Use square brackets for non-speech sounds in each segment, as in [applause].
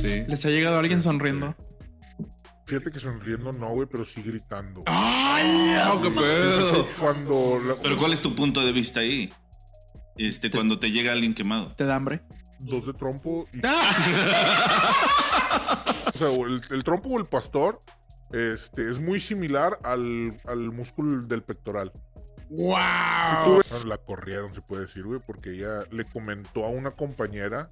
Sí. ¿Les ha llegado alguien sonriendo? Fíjate que sonriendo no, güey, pero sí gritando. ¡Ay! qué Sí, sí, pedo. sí, Cuando. la- Pero ¿cuál es tu punto de vista ahí? Este, cuando te llega alguien quemado. ¿Te da hambre? dos de trompo y. [laughs] o sea, el, el trompo o el pastor este, es muy similar al, al músculo del pectoral. ¡Wow! Si tú ves- la corrieron, se puede decir, güey, porque ella le comentó a una compañera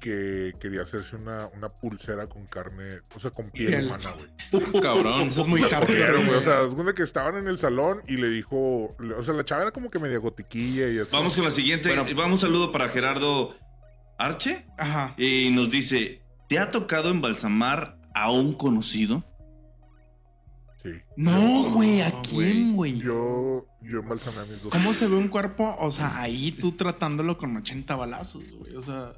que quería hacerse una, una pulsera con carne, o sea, con piel humana, güey. [laughs] Cabrón. Eso es muy La hardcore, corrieron, güey. O sea, es cuenta que estaban en el salón y le dijo, o sea, la chava era como que media gotiquilla y así. Vamos con la siguiente. Bueno. Vamos un saludo para Gerardo Arche. Ajá. Y nos dice: ¿Te ha tocado embalsamar a un conocido? Sí. No, güey, ¿a No, quién, güey? Yo, yo embalsamé a mis dos. ¿Cómo se ve un cuerpo? O sea, ahí tú tratándolo con 80 balazos, güey. O sea,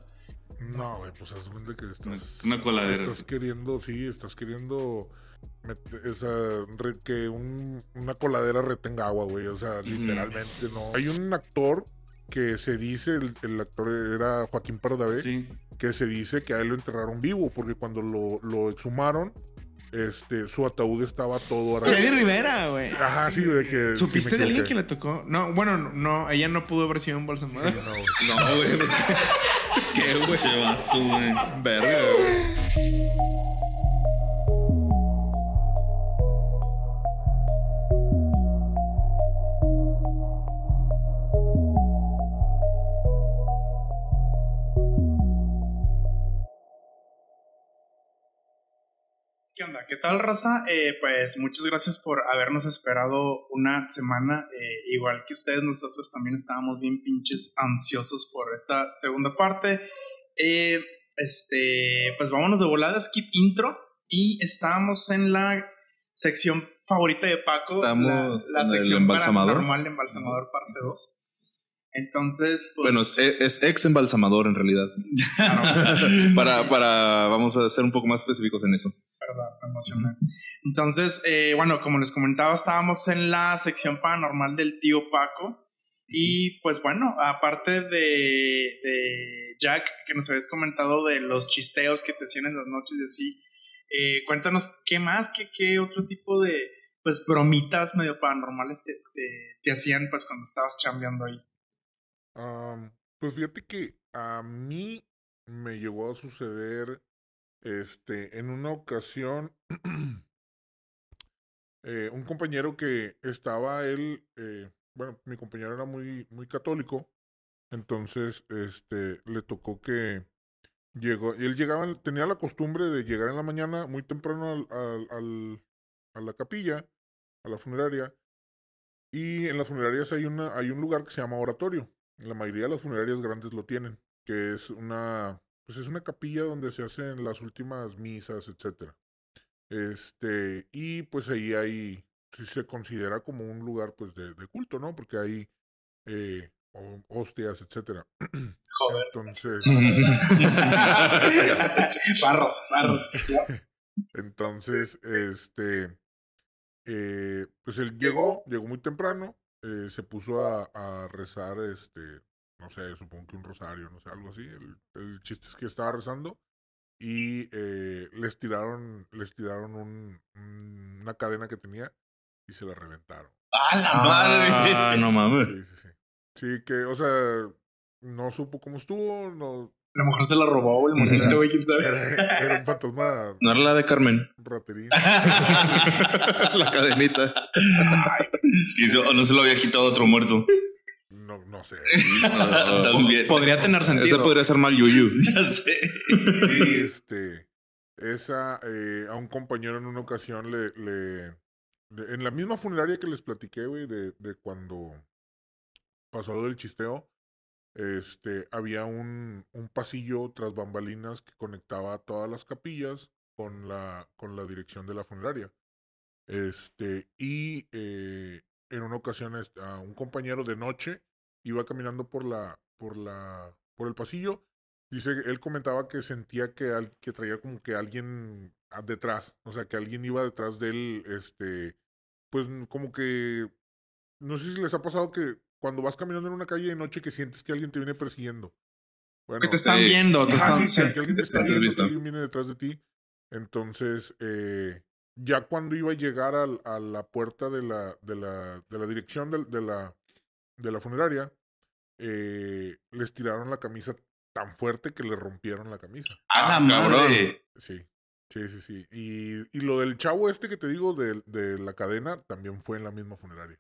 No, güey, pues haz cuenta que estás. Una coladera. Estás queriendo, sí, estás queriendo. met- O sea, re- que un- una coladera retenga agua, güey. O sea, literalmente no. Hay un actor que se dice, el, el actor era Joaquín Pardavé, Sí. que se dice que a él lo enterraron vivo, porque cuando lo, lo exhumaron, este, su ataúd estaba todo Jenny arreglado. Rivera, güey. Ajá, sí, de que. ¿Supiste sí de alguien que le tocó? No, bueno, no, ella no pudo haber sido Sí, embalsamada. no, güey. No, güey. [laughs] ¿Qué, güey? Se va tú, güey. Verga, güey. ¿Qué onda? ¿Qué tal, raza? Eh, pues muchas gracias por habernos esperado una semana. Eh, igual que ustedes, nosotros también estábamos bien pinches ansiosos por esta segunda parte. Eh, este, pues vámonos de volada, skip intro. Y estábamos en la sección favorita de Paco. Estamos la, la en el sección embalsamador. parte 2. Entonces, pues... Bueno, es, es ex embalsamador en realidad. [laughs] [laughs] para, para, vamos a ser un poco más específicos en eso. Verdad, me emocioné. Entonces, eh, bueno, como les comentaba, estábamos en la sección paranormal del tío Paco. Y pues bueno, aparte de, Jack, que nos habías comentado de los chisteos que te hacían en las noches y así, eh, cuéntanos qué más, qué, qué otro tipo de pues bromitas medio paranormales te, te, hacían pues cuando estabas chambeando ahí. Pues fíjate que a mí me llegó a suceder este en una ocasión [clears throat] eh, un compañero que estaba él eh, bueno mi compañero era muy muy católico entonces este le tocó que llegó y él llegaba tenía la costumbre de llegar en la mañana muy temprano al, al- a la capilla a la funeraria y en las funerarias hay una hay un lugar que se llama oratorio la mayoría de las funerarias grandes lo tienen, que es una, pues es una capilla donde se hacen las últimas misas, etcétera. Este, y pues ahí hay, sí se considera como un lugar pues de, de culto, ¿no? Porque hay eh, ho- hostias, etcétera. Joder. Entonces, [laughs] barros, barros. [laughs] entonces, este, eh, pues él llegó, llegó muy temprano, eh, se puso a, a rezar, este, no sé, supongo que un rosario, no sé, algo así. El, el chiste es que estaba rezando y eh, les tiraron, les tiraron un, un- una cadena que tenía y se la reventaron. ¡A la Ah, no mames. Sí, sí, sí. Sí, que, o sea, no supo cómo estuvo, no, A lo mejor se la robó el monito, güey, quién sabe. era, era un fantasma No era la de Carmen. raterín. [laughs] la cadenita. [laughs] Y no se lo había quitado otro muerto. No, no sé. [laughs] También. Podría tener Esa sentido. podría ser mal yuyu. [laughs] Ya sé. Y este, esa, eh, a un compañero en una ocasión le, le, le- en la misma funeraria que les platiqué, güey, de, de cuando pasó lo del chisteo, este, había un, un pasillo tras bambalinas que conectaba todas las capillas con la, con la dirección de la funeraria. Este, y eh, en una ocasión este, a un compañero de noche iba caminando por la, por la, por el pasillo. Dice, él comentaba que sentía que, al- que traía como que alguien a- detrás, o sea, que alguien iba detrás de él, este, pues como que, no sé si les ha pasado que cuando vas caminando en una calle de noche que sientes que alguien te viene persiguiendo. Bueno, Que te están viendo, te están... sí, sí. que, alguien te está viendo, visto. que alguien viene detrás de ti. Entonces, eh, ya cuando iba a llegar al- a la puerta de la, de la, de la dirección de, la, de la funeraria, eh, les tiraron la camisa tan fuerte que le rompieron la camisa. ¡A la cabrón. madre! Sí, sí, sí, sí. Y, y lo del chavo este que te digo de, de la cadena también fue en la misma funeraria.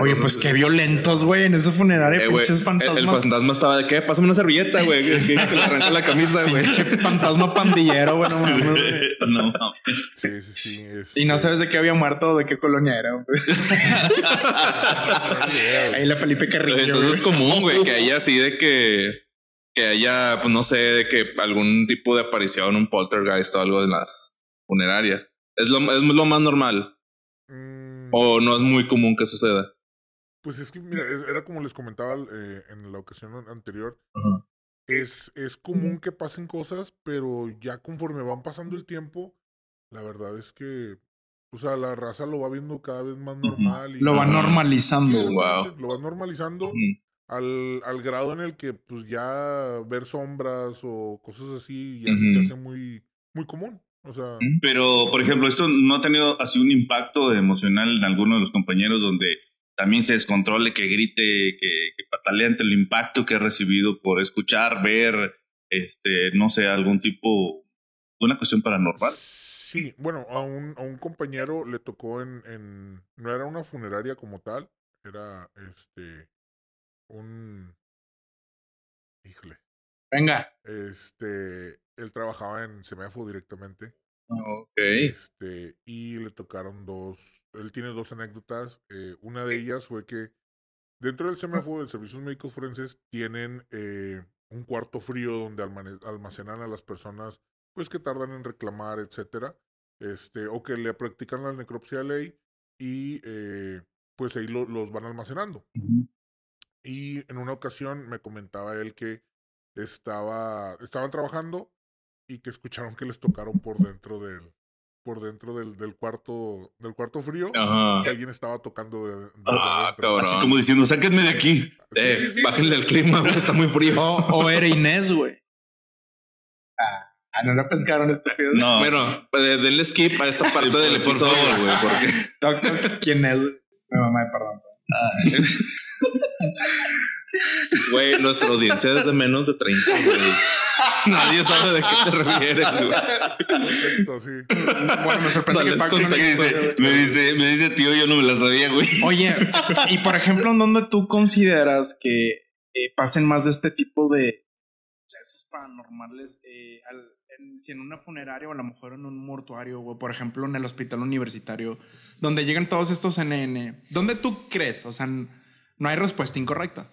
Oye, pues qué violentos, güey, en ese funerario, Eh, pinches el, fantasmas. el fantasma estaba de qué? Pásame una servilleta, güey. Que, que- le arranca la camisa, güey. Pinche fantasma pandillero, güey, no [laughs] mames, no, Sí, sí, sí. Y no este, sabes de qué había muerto o de qué colonia era, güey. [laughs] Ahí la Felipe Carrillo. Entonces es común, güey, que haya así de que. Que haya, pues no sé, de que algún tipo de aparición, un poltergeist o algo en las funerarias. Es lo, es lo más normal. Mm, O no es muy común que suceda. Pues es que, mira, e- era como les comentaba eh, en la ocasión an- anterior. Es, es común que pasen cosas, pero ya conforme van pasando el tiempo, la verdad es que, o sea, la raza lo va viendo cada vez más normal. Y, Lo va. Sí, normalizando, Wow. Lo va normalizando al, al grado en el que, pues, ya ver sombras o cosas así ya se hace muy, muy común. O sea, Pero, por ejemplo, esto no ha tenido así un impacto emocional en alguno de los compañeros donde también se descontrole, que grite, que, que patalee ante el impacto que ha recibido por escuchar, ver, este, no sé, algún tipo, una cuestión paranormal. Sí, bueno, a un, a un compañero le tocó en, en, no era una funeraria como tal, era este, un, híjole, Venga. este, él trabajaba en Semefo directamente, Ok. este, y le tocaron dos, él tiene dos anécdotas, eh, una de ellas fue que dentro del Semefo, de Servicios Médicos Forenses, tienen eh, un cuarto frío donde almacenan a las personas, pues que tardan en reclamar, etcétera, este, o que le practican la necropsia de ley y eh, pues ahí lo- los van almacenando. Y en una ocasión me comentaba él que estaba, estaban trabajando y que escucharon que les tocaron por dentro del, por dentro del, del cuarto, del cuarto frío, Ajá. que alguien estaba tocando de, desde Ah. Así como diciendo, sáquenme de aquí. Sí, Eh, sí, sí. bájenle el clima. Está muy frío. O, o era Inés, güey. Ah, ah, no la pescaron estúpidos. No, Bueno, pues, denle skip a esta [laughs] parte del por episodio, favor. güey. Porque Doctor, ¿quién es? güey? Mi mamá, perdón. [laughs] Güey, nuestra audiencia es de menos de 30, güey. Nadie sabe de qué te refieres, güey. Contexto, sí. Bueno, me sorprende Dale que Paco no contexto. ¿Qué le dice? Me dice, me dice tío, yo no me la sabía, güey. Oye, y por ejemplo, ¿en dónde tú consideras que eh, pasen más de este tipo de sucesos paranormales? eh, al- en- si en una funeraria o a lo mejor en un mortuario, o por ejemplo en el hospital universitario, donde llegan todos estos NN. ¿Dónde tú crees? O sea, no hay respuesta incorrecta.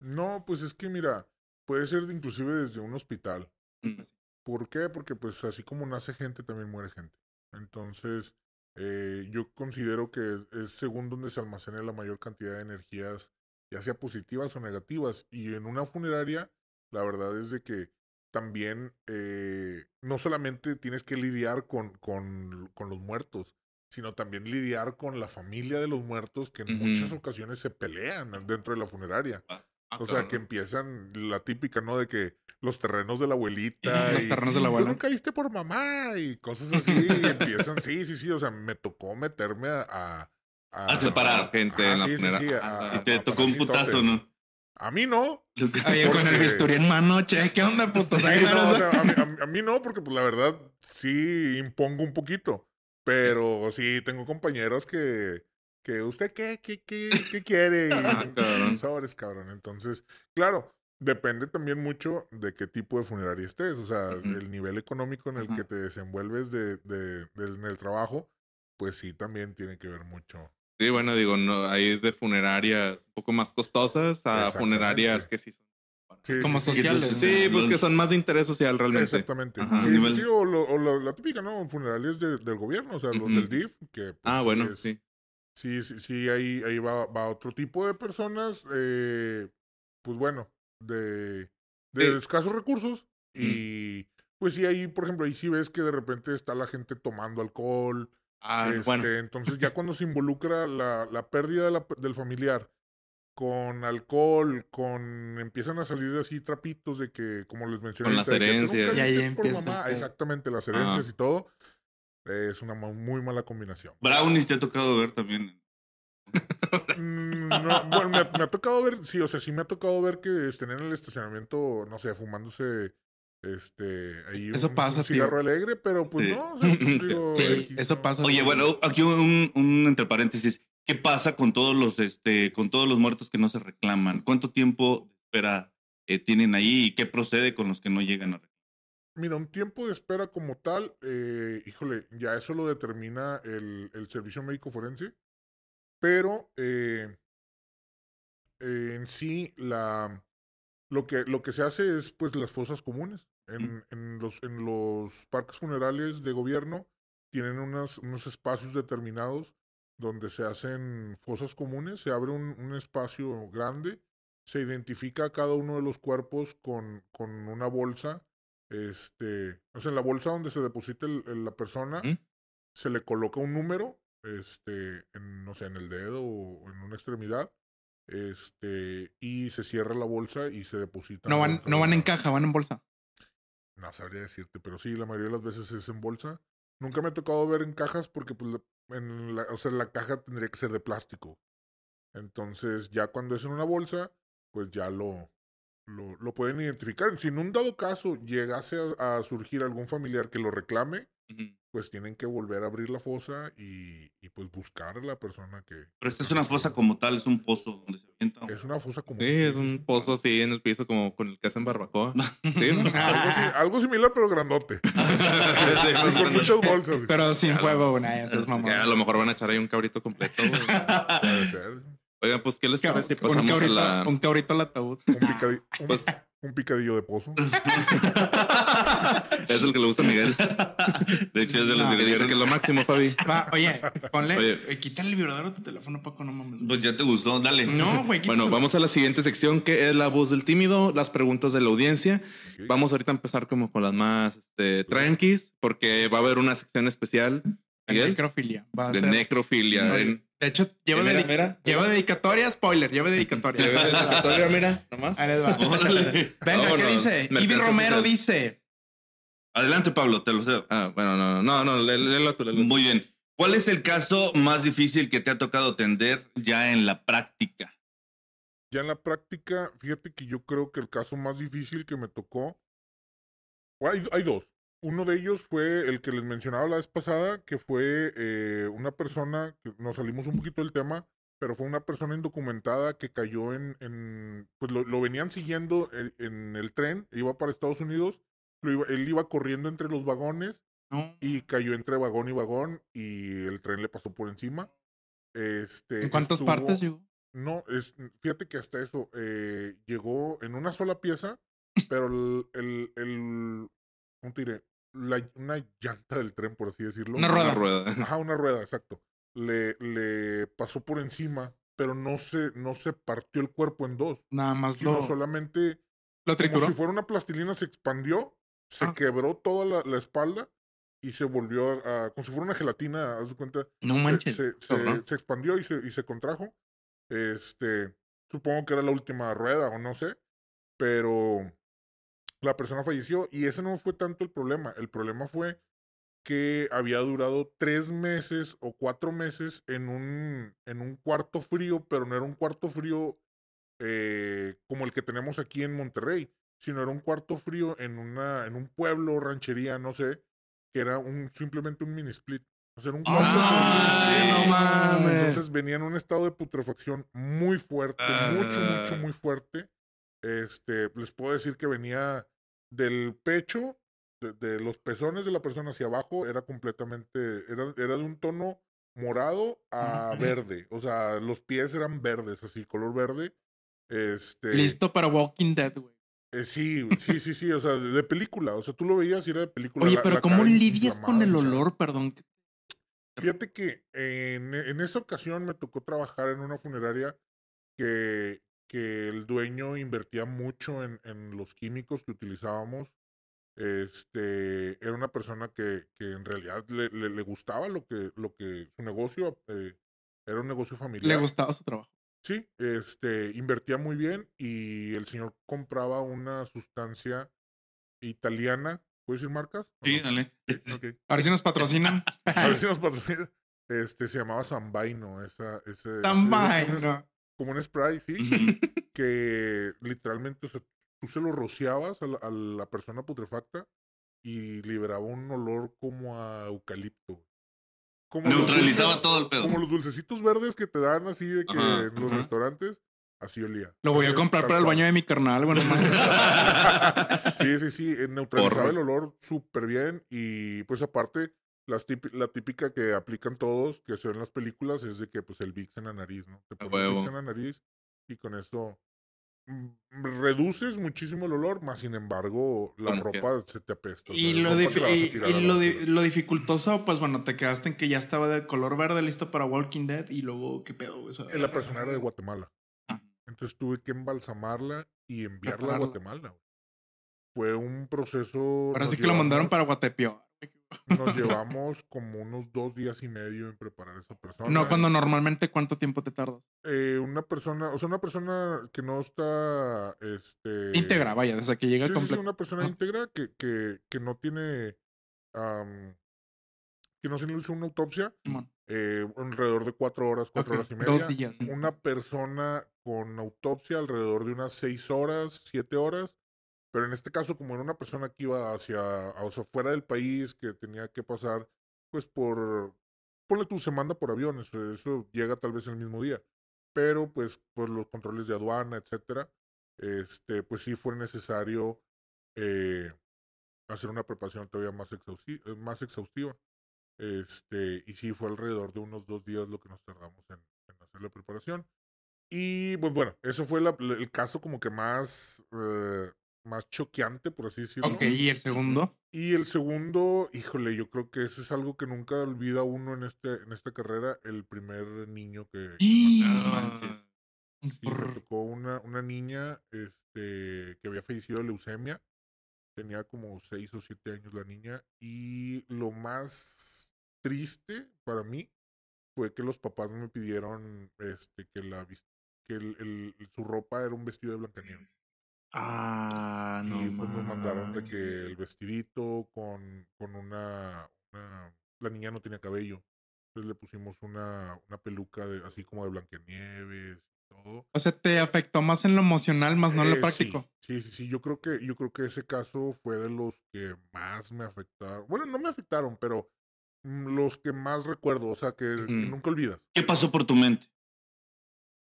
No, pues es que mira, puede ser inclusive desde un hospital. Mm. ¿Por qué? Porque pues así como nace gente, también muere gente. Entonces, eh, yo considero que es según donde se almacene la mayor cantidad de energías, ya sea positivas o negativas. Y en una funeraria, la verdad es de que también eh, no solamente tienes que lidiar con, con, con los muertos, sino también lidiar con la familia de los muertos que en muchas ocasiones se pelean dentro de la funeraria. Ah, O sea, que empiezan la típica, ¿no? De que los terrenos de la [laughs] abuelita. Los y, terrenos de la "Tú abuela". nunca viste por mamá y cosas así. y [laughs] empiezan, sí, sí, sí. O sea, me tocó meterme a. A, A separar gente en la sí, sí, sí, a- Y te tocó un putazo, ¿no? A mí no. Oye, con el bisturí en mano, che, ¿qué onda, puto? No, o sea, a, mí, a mí- [laughs] a mí no, porque pues la verdad sí impongo un poquito. Pero sí tengo compañeros que. Que usted qué, qué, qué, qué quiere. [laughs] Y, Ah, cabrón. Sobres, cabrón. Entonces, claro, depende también mucho de qué tipo de funeraria estés. O sea, Ujú. el nivel económico en el Ajá. que te desenvuelves de, de, del- en el trabajo, pues sí también tiene que ver mucho. Sí, bueno, digo, no, hay de funerarias un poco más costosas a funerarias que sí son. Sí, Como sí, sociales. Sí, pues que son más de interés social realmente. Exactamente. Ajá. Sí, Nivel- sí, o, lo- o la, la típica, ¿no? Funerarias de- del gobierno, o sea, los del DIF, que pues, Ah, bueno, es- sí. Sí, sí, sí, ahí, ahí va, va otro tipo de personas, eh, pues bueno, de, de Sí. escasos recursos. Y pues sí, ahí, por ejemplo, ahí sí ves que de repente está la gente tomando alcohol. Ah, este, bueno. Entonces ya cuando se involucra la, la pérdida de la- del familiar con alcohol, con empiezan a salir así trapitos de que, como les mencioné, Con las herencias. Y ahí empieza, mamá. Exactamente, las herencias y todo. Es una muy mala combinación. Brownies te ha tocado ver también. Mm, no, bueno, me, ha- me ha tocado ver, sí, o sea, sí me ha tocado ver que estén en el estacionamiento, no sé, fumándose este ahí Eso un, pasa, un tío. cigarro alegre, pero pues Sí. no, o sea, digo, [laughs] Sí, X, eso pasa. Oye, bueno, aquí un, un entre paréntesis. ¿Qué pasa con todos los, este, con todos los muertos que no se reclaman? ¿Cuánto tiempo de espera eh, tienen ahí y qué procede con los que no llegan a reclamar? Mira, un tiempo de espera como tal, eh, híjole, ya eso lo determina el, el servicio médico forense, pero eh, eh, en sí la lo que lo que se hace es pues las fosas comunes. En, en los en los parques funerales de gobierno tienen unas, unos espacios determinados donde se hacen fosas comunes, se abre un, un espacio grande, se identifica a cada uno de los cuerpos con, con una bolsa este, o sea, en la bolsa donde se deposita el- el- la persona, se le coloca un número, este, en, no sé, en el dedo o en una extremidad, este, y se cierra la bolsa y se deposita. No van, no van en caja, van en bolsa. No sabría decirte, pero sí, la mayoría de las veces es en bolsa. Nunca me ha tocado ver en cajas porque, pues, en la, o sea, la caja tendría que ser de plástico. Entonces, ya cuando es en una bolsa, pues ya lo, lo, lo pueden identificar. Si en un dado caso llegase a, a surgir algún familiar que lo reclame, pues tienen que volver a abrir la fosa y, y, pues buscar a la persona que... Pero esta es una fosa como tal, es un pozo donde se avienta. Es una fosa común. Sí, es un pozo así en el piso como con el que hacen barbacoa. [laughs] Sí, ¿no? [laughs] Algo, así- algo similar, pero grandote. [laughs] Sí, con muchas bolsas. Pero sin fuego, nah, eso es mamón. a lo mejor van a echar ahí un cabrito completo. Puede ser. Oigan, pues, ¿qué les parece si un, pasamos a cabrito, la... un cabrito al ataúd. Un, picadi- un- [laughs] Pues- un picadillo de pozo. [laughs] es el que le gusta a Miguel. De hecho, es de los No, Que dice que es lo máximo, Fabi. Va, oye, ponle. Oye. eh, quítale el vibrador a tu teléfono, Paco, no mames. güey. Pues ya te gustó, dale. No, güey. Bueno, vamos a la siguiente sección que es la voz del tímido, las preguntas de la audiencia. Ok. Vamos ahorita a empezar como con las más este, tranquis, porque va a haber una sección especial Miguel, necrofilia. Va a de ser- necrofilia. No, en- De hecho, lleva, Mira, dedica- mira. lleva dedicatoria, spoiler, lleva dedicatoria. Ves, dedicatoria, mira, [laughs] nomás. Ahí les va. Órale. Venga, ¿qué dice? Me Ivy alcanza Romero oficial. dice. Adelante, Pablo, te lo cedo. Ah, bueno, no, no, no, lé- léelo tú, léelo tú. Muy bien. ¿Cuál es el caso más difícil que te ha tocado atender ya en la práctica? Ya en la práctica, fíjate que yo creo que el caso más difícil que me tocó. hay dos. Uno de ellos fue el que les mencionaba la vez pasada, que fue eh, una persona, que nos salimos un poquito del tema, pero fue una persona indocumentada que cayó en, en pues lo, lo venían siguiendo en, en el tren, iba para Estados Unidos, lo iba- él iba corriendo entre los vagones No. y cayó entre vagón y vagón y el tren le pasó por encima. Este, ¿En cuántas estuvo- partes llegó? no, es, fíjate que hasta eso eh, llegó en una sola pieza, [laughs] pero el, el, el ¿cómo te diré? La, una llanta del tren, por así decirlo. Una rueda. Una rueda. Ajá, una rueda, exacto. Le, le pasó por encima, pero no se, no se partió el cuerpo en dos, Nada más sino lo, solamente lo como trituró. si fuera una plastilina, se expandió, se Ah. quebró toda la, la espalda y se volvió a, a- como si fuera una gelatina, haz de cuenta, No se- manches. Se, se- se expandió y se, y se contrajo. Este, supongo que era la última rueda o no sé, pero la persona falleció y ese no fue tanto el problema. El problema fue que había durado tres meses o cuatro meses en un, en un cuarto frío, pero no era un cuarto frío eh, como el que tenemos aquí en Monterrey, sino era un cuarto frío en, una, en un pueblo, ranchería, no sé, que era un, simplemente un mini split. O sea, era un cuarto ¡Ah, no mames! Entonces venía en un estado de putrefacción muy fuerte, mucho, mucho, Ah. muy fuerte. Este, les puedo decir que venía del pecho, de, de los pezones de la persona hacia abajo, era completamente, era, era de un tono morado a Ujú. verde. O sea, los pies eran verdes, así, color verde. Este, Listo para Walking Dead, güey. eh, sí, [laughs] sí, sí, sí, o sea, de, de película. O sea, tú lo veías y era de película. Oye, la- pero la ¿cómo lidias con el olor? Perdón. Fíjate que en, en esa ocasión me tocó trabajar en una funeraria que, que el dueño invertía mucho en, en los químicos que utilizábamos. Este, era una persona que, que en realidad le, le- le gustaba lo que, lo que su negocio, eh, era un negocio familiar. Le gustaba su trabajo. Sí, este, invertía muy bien y el señor compraba una sustancia italiana. ¿Puedes decir marcas? Sí, no? dale. Ok. [laughs] A ver si nos patrocinan. [laughs] A ver si nos patrocina. Este, se llamaba Zambaino, esa, ese, vaino. Como un spray, sí, que literalmente, o sea, tú se lo rociabas a la, a la persona putrefacta y liberaba un olor como a eucalipto. Como Neutralizaba dulces- todo el pedo. Como los dulcecitos verdes que te dan así de que Ajá, en los ajá. restaurantes, así olía. Lo voy a Así, comprar para el baño de mi carnal, bueno, [laughs] Sí, sí, sí, eh, neutralizaba el olor súper bien y pues aparte las la típica que aplican todos, que se ven en las películas, es de que pues el Vicks en la nariz, ¿no? Te pones el huevo. en la nariz y con eso mm, reduces muchísimo el olor, más sin embargo la que- ropa se te apesta. o Y, sea, lo, difi- y- y lo, di- lo dificultoso, pues bueno, te quedaste en que ya estaba de color verde listo para Walking Dead y luego, ¿qué pedo? güey? O sea, La persona era de Guatemala. Ah. Entonces tuve que embalsamarla y enviarla a. Guatemala. Fue un proceso. Ahora sí que lo mandaron para Guatepio. Nos [laughs] llevamos como unos dos días y medio en preparar a esa persona. No, cuando normalmente, ¿cuánto tiempo te tardas? Eh, una persona, o sea, una persona que no está, este... Íntegra, vaya, desde que llega Sí, una persona íntegra que, que, que no tiene, que no se le hizo una autopsia, eh, alrededor de cuatro horas, cuatro horas y media. Dos días. Una persona con autopsia alrededor de unas seis horas, siete horas. Pero en este caso, como era una persona que iba hacia, o sea, fuera del país, que tenía que pasar, pues por, ponle tú, se manda por aviones, eh, eso llega tal vez el mismo día. Pero pues por los controles de aduana, etcétera, este, pues sí fue necesario eh, hacer una preparación todavía más, exhausti- eh, más exhaustiva. Este, y sí, fue alrededor de unos dos días lo que nos tardamos en, en hacer la preparación. Y pues bueno, eso fue la- el caso como que más, eh, más choqueante, por así decirlo. Ok, y el segundo. Y el segundo, híjole, yo creo que eso es algo que nunca olvida uno en, este, en esta carrera, el primer niño que... Manches. Sí, me tocó una, una niña este, que había fallecido de leucemia. Tenía como seis o siete años la niña. Y lo más triste para mí fue que los papás me pidieron este, que, la, que el, el- su ropa era un vestido de Blancanieves. Ah, no. y pues nos mandaron de que el vestidito con, con una, una- La niña no tenía cabello. Entonces le pusimos una, una peluca de, así como de Blancanieves y todo. O sea, te afectó más en lo emocional, más no en Eh, lo sí, práctico. Sí, sí, sí. Yo creo que, yo creo que ese caso fue de los que más me afectaron. Bueno, no me afectaron, pero mm, los que más recuerdo, o sea, que, nunca olvidas. ¿Qué pasó por tu mente?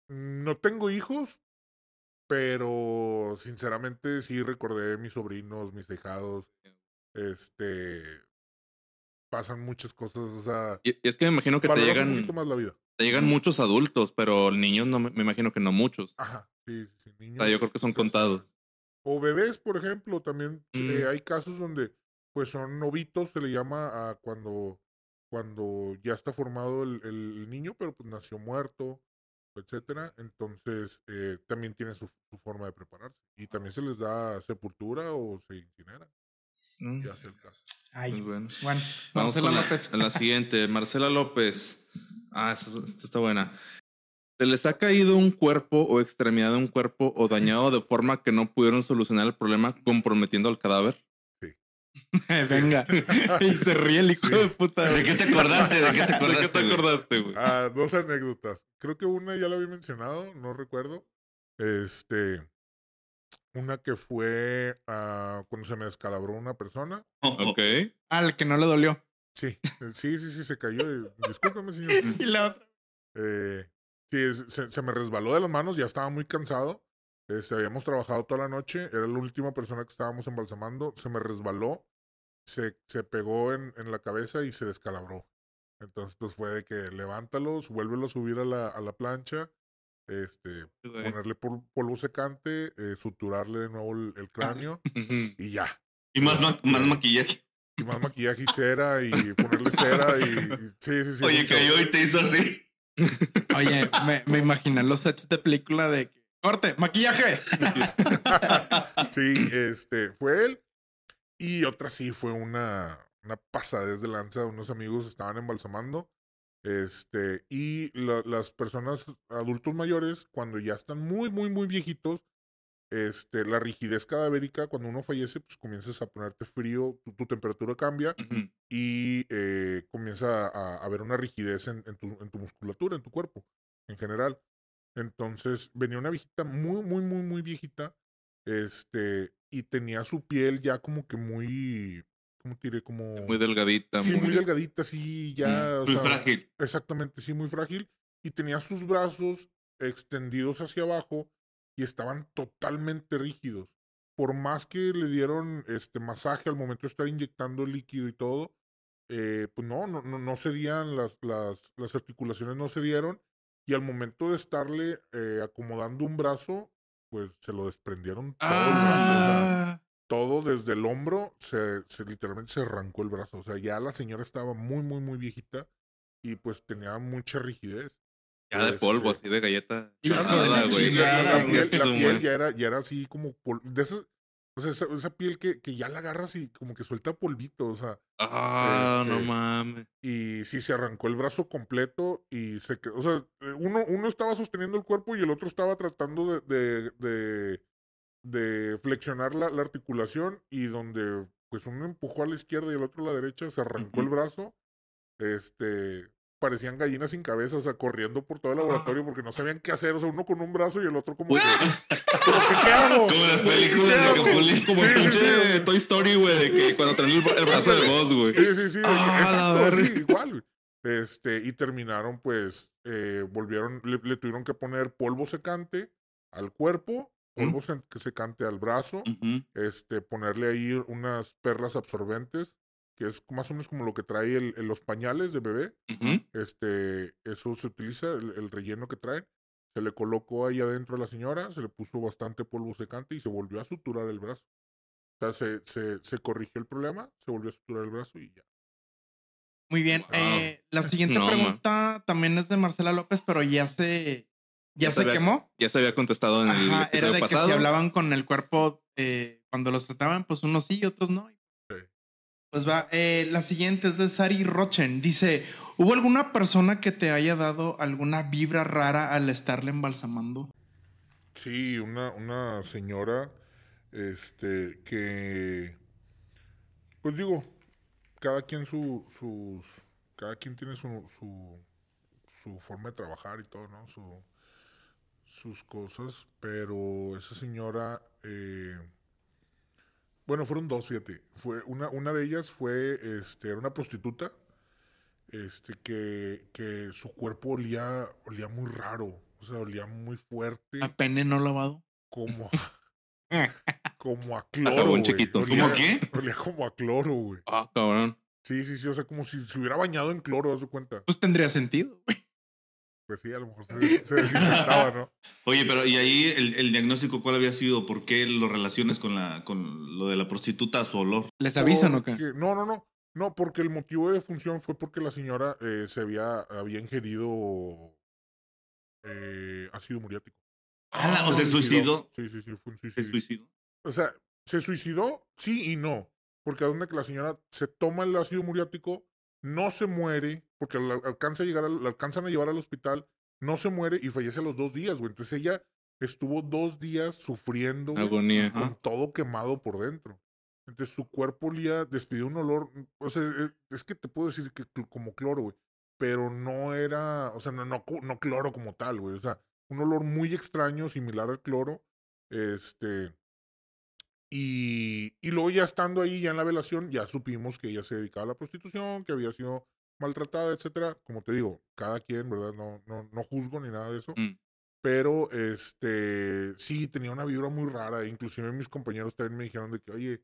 No tengo hijos, pero sinceramente sí recordé mis sobrinos, mis hijados. Este. Pasan muchas cosas, o sea. Y, es que me imagino que te un llegan, poquito más la vida. te llegan muchos adultos, pero niños no me, imagino que no muchos. Ajá, sí, sí, sí. O Niños, sea, yo creo que son contados. O bebés, por ejemplo, también eh, Mm. hay casos donde pues son novitos, se le llama a cuando, cuando ya está formado el, el niño, pero pues nació muerto, etcétera. Entonces eh, también tiene su, su forma de prepararse. Y también se les da sepultura o se incinera, Mm, ya sea el caso. Ay, pues bueno. bueno, Vamos Marcela la, López. a la siguiente. Marcela López. Ah, esta, esta está buena. ¿Se les ha caído un cuerpo o extremidad de un cuerpo o dañado de forma que no pudieron solucionar el problema comprometiendo al cadáver? [laughs] Venga. [laughs] y se ríe el hijo Sí. de puta. ¿De qué te acordaste? ¿De qué te ¿De acordaste? qué te güey? acordaste, güey? Ah, dos anécdotas. Creo que una ya la había mencionado, no recuerdo. Este, una que fue ah, cuando se me descalabró una persona. Ok. Al que no le dolió. Sí, sí, sí, sí, se cayó. Discúlpeme, señor. [laughs] Y la otra. Eh, sí, es- se, se me resbaló de las manos, ya estaba muy cansado. Este, habíamos trabajado toda la noche, era la última persona que estábamos embalsamando. Se me resbaló, se, se pegó en, en la cabeza y se descalabró. Entonces, pues fue de que levántalos, vuélvelo a subir a la, a la plancha, este, ponerle pol- polvo secante, eh, suturarle de nuevo el, el cráneo y ya. Y más, ma- más maquillaje. y más maquillaje y [laughs] cera y ponerle cera y, y- sí, sí, sí. Oye, cayó y te hizo así. Oye, me, me imaginé los sets de película de que, corte, maquillaje. [laughs] Sí, este, fue él. Y otra sí fue una, una pasadez de lanza. Unos amigos estaban embalsamando. Este, y la- las personas adultos mayores, cuando ya están muy, muy, muy viejitos, este, la rigidez cadavérica, cuando uno fallece, pues comienzas a ponerte frío, tu, tu temperatura cambia y eh, comienza a, a haber una rigidez en, en tu, en tu musculatura, en tu cuerpo, en general. Entonces, venía una viejita muy, muy, muy, muy viejita, este, y tenía su piel ya como que muy, ¿cómo te diré? Como... Muy delgadita. sí, muy muy- delgadita, sí, ya. o Muy sea, frágil. Exactamente, sí, muy frágil. Y tenía sus brazos extendidos hacia abajo y estaban totalmente rígidos. Por más que le dieron este masaje al momento de estar inyectando el líquido y todo, eh, pues no, no, no, no cedían, las, las, las articulaciones no se dieron. Y al momento de estarle eh, acomodando un brazo, pues se lo desprendieron todo el brazo. o sea, Ah, todo desde el hombro, se, se literalmente se arrancó el brazo. O sea, ya la señora estaba muy, muy, muy viejita y pues tenía mucha rigidez. Ya de polvo, Este, así de galleta. La piel, ya, era, ya era así como... pol- de esa, o sea, esa, esa piel que, que ya la agarras y como que suelta polvito, o sea, Ah, no Este, mames. y sí, se arrancó el brazo completo y se quedó, o sea, eh, uno, uno estaba sosteniendo el cuerpo y el otro estaba tratando de, de, de, de flexionar la, la articulación y donde pues uno empujó a la izquierda y el otro a la derecha, se arrancó el brazo, este, parecían gallinas sin cabeza, o sea, corriendo por todo el laboratorio porque no sabían qué hacer, o sea, uno con un brazo y el otro como que, [laughs] ¿pero qué, qué hago? Como las ¿Qué películas de hago? Capulín. Como Sí, el pinche sí, Toy Story, güey, de que cuando traen el, el brazo de voz, güey. Sí, sí, sí. Ah, exacto, sí, igual. güey. Este, y terminaron, pues, eh, volvieron, le, le tuvieron que poner polvo secante al cuerpo, polvo se- secante al brazo, este, ponerle ahí unas perlas absorbentes, que es más o menos como lo que trae el- el- los pañales de bebé. Este, eso se utiliza, el, el relleno que traen. Se le colocó ahí adentro a la señora, se le puso bastante polvo secante y se volvió a suturar el brazo. O sea, se, se, se corrigió el problema, se volvió a suturar el brazo y ya. Muy bien. Wow. eh, la [laughs] siguiente No, man. pregunta también es de Marcela López, pero ya se, ya Ya se quemó. Ya se había contestado en el Ajá, era episodio de pasado. que si hablaban con el cuerpo eh, cuando los trataban, pues unos sí y otros no. Pues va, eh, la siguiente es de Sari Rochen. Dice, ¿hubo alguna persona que te haya dado alguna vibra rara al estarle embalsamando? Sí, una, una señora, este, que, pues digo, cada quien su, sus, cada quien tiene su, su, su forma de trabajar y todo, ¿no? Su, sus cosas, pero esa señora, eh, bueno, fueron dos, fíjate, fue, una, una de ellas fue, este, era una prostituta, este, que, que su cuerpo olía, olía muy raro, o sea, olía muy fuerte ¿A pene no lavado? como [laughs] como a cloro, güey. chiquito. Olía- ¿Cómo qué? Olía como a cloro, güey. Ah, cabrón. Sí, sí, sí, o sea, como si se hubiera bañado en cloro, haz de cuenta. Pues tendría sentido. güey. Pues sí, a lo mejor se, se desinfectaba, ¿no? [laughs] Oye, pero ¿y ahí el, el diagnóstico cuál había sido? ¿Por qué lo relacionas con, la, con lo de la prostituta a su olor? ¿Les avisan o qué? No, no, no. No, porque el motivo de función fue porque la señora eh, se había, había ingerido eh, ácido muriático. Ah, o se Se suicidó. Sí, sí, sí, fue un ¿Se suicidio. suicidó? O sea, ¿se suicidó? Sí y no. Porque a donde que la señora se toma el ácido muriático, no se muere, porque la, alcanza a llegar la alcanzan a llevar al hospital, no se muere y fallece a los dos días, güey. Entonces ella estuvo dos días sufriendo, güey, Agonía. con todo quemado por dentro. Entonces su cuerpo olía, despidió un olor, o sea, es, es que te puedo decir que como cloro, güey. Pero no era, o sea, no, no, no cloro como tal, güey. O sea, un olor muy extraño, similar al cloro. Este. Y, y luego ya estando ahí, ya en la velación, ya supimos que ella se dedicaba a la prostitución, que había sido maltratada, etcétera. Como te digo, cada quien, ¿verdad? No, no, no juzgo ni nada de eso. Mm. Pero, este, sí, tenía una vibra muy rara. Inclusive mis compañeros también me dijeron de que, oye,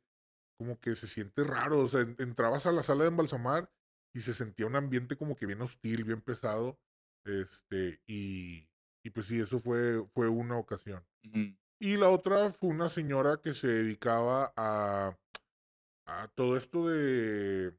como que se siente raro. O sea, en- entrabas a la sala de embalsamar y se sentía un ambiente como que bien hostil, bien pesado. Este, y, y pues sí, eso fue, fue una ocasión. Ujú. Y la otra fue una señora que se dedicaba a, todo esto de.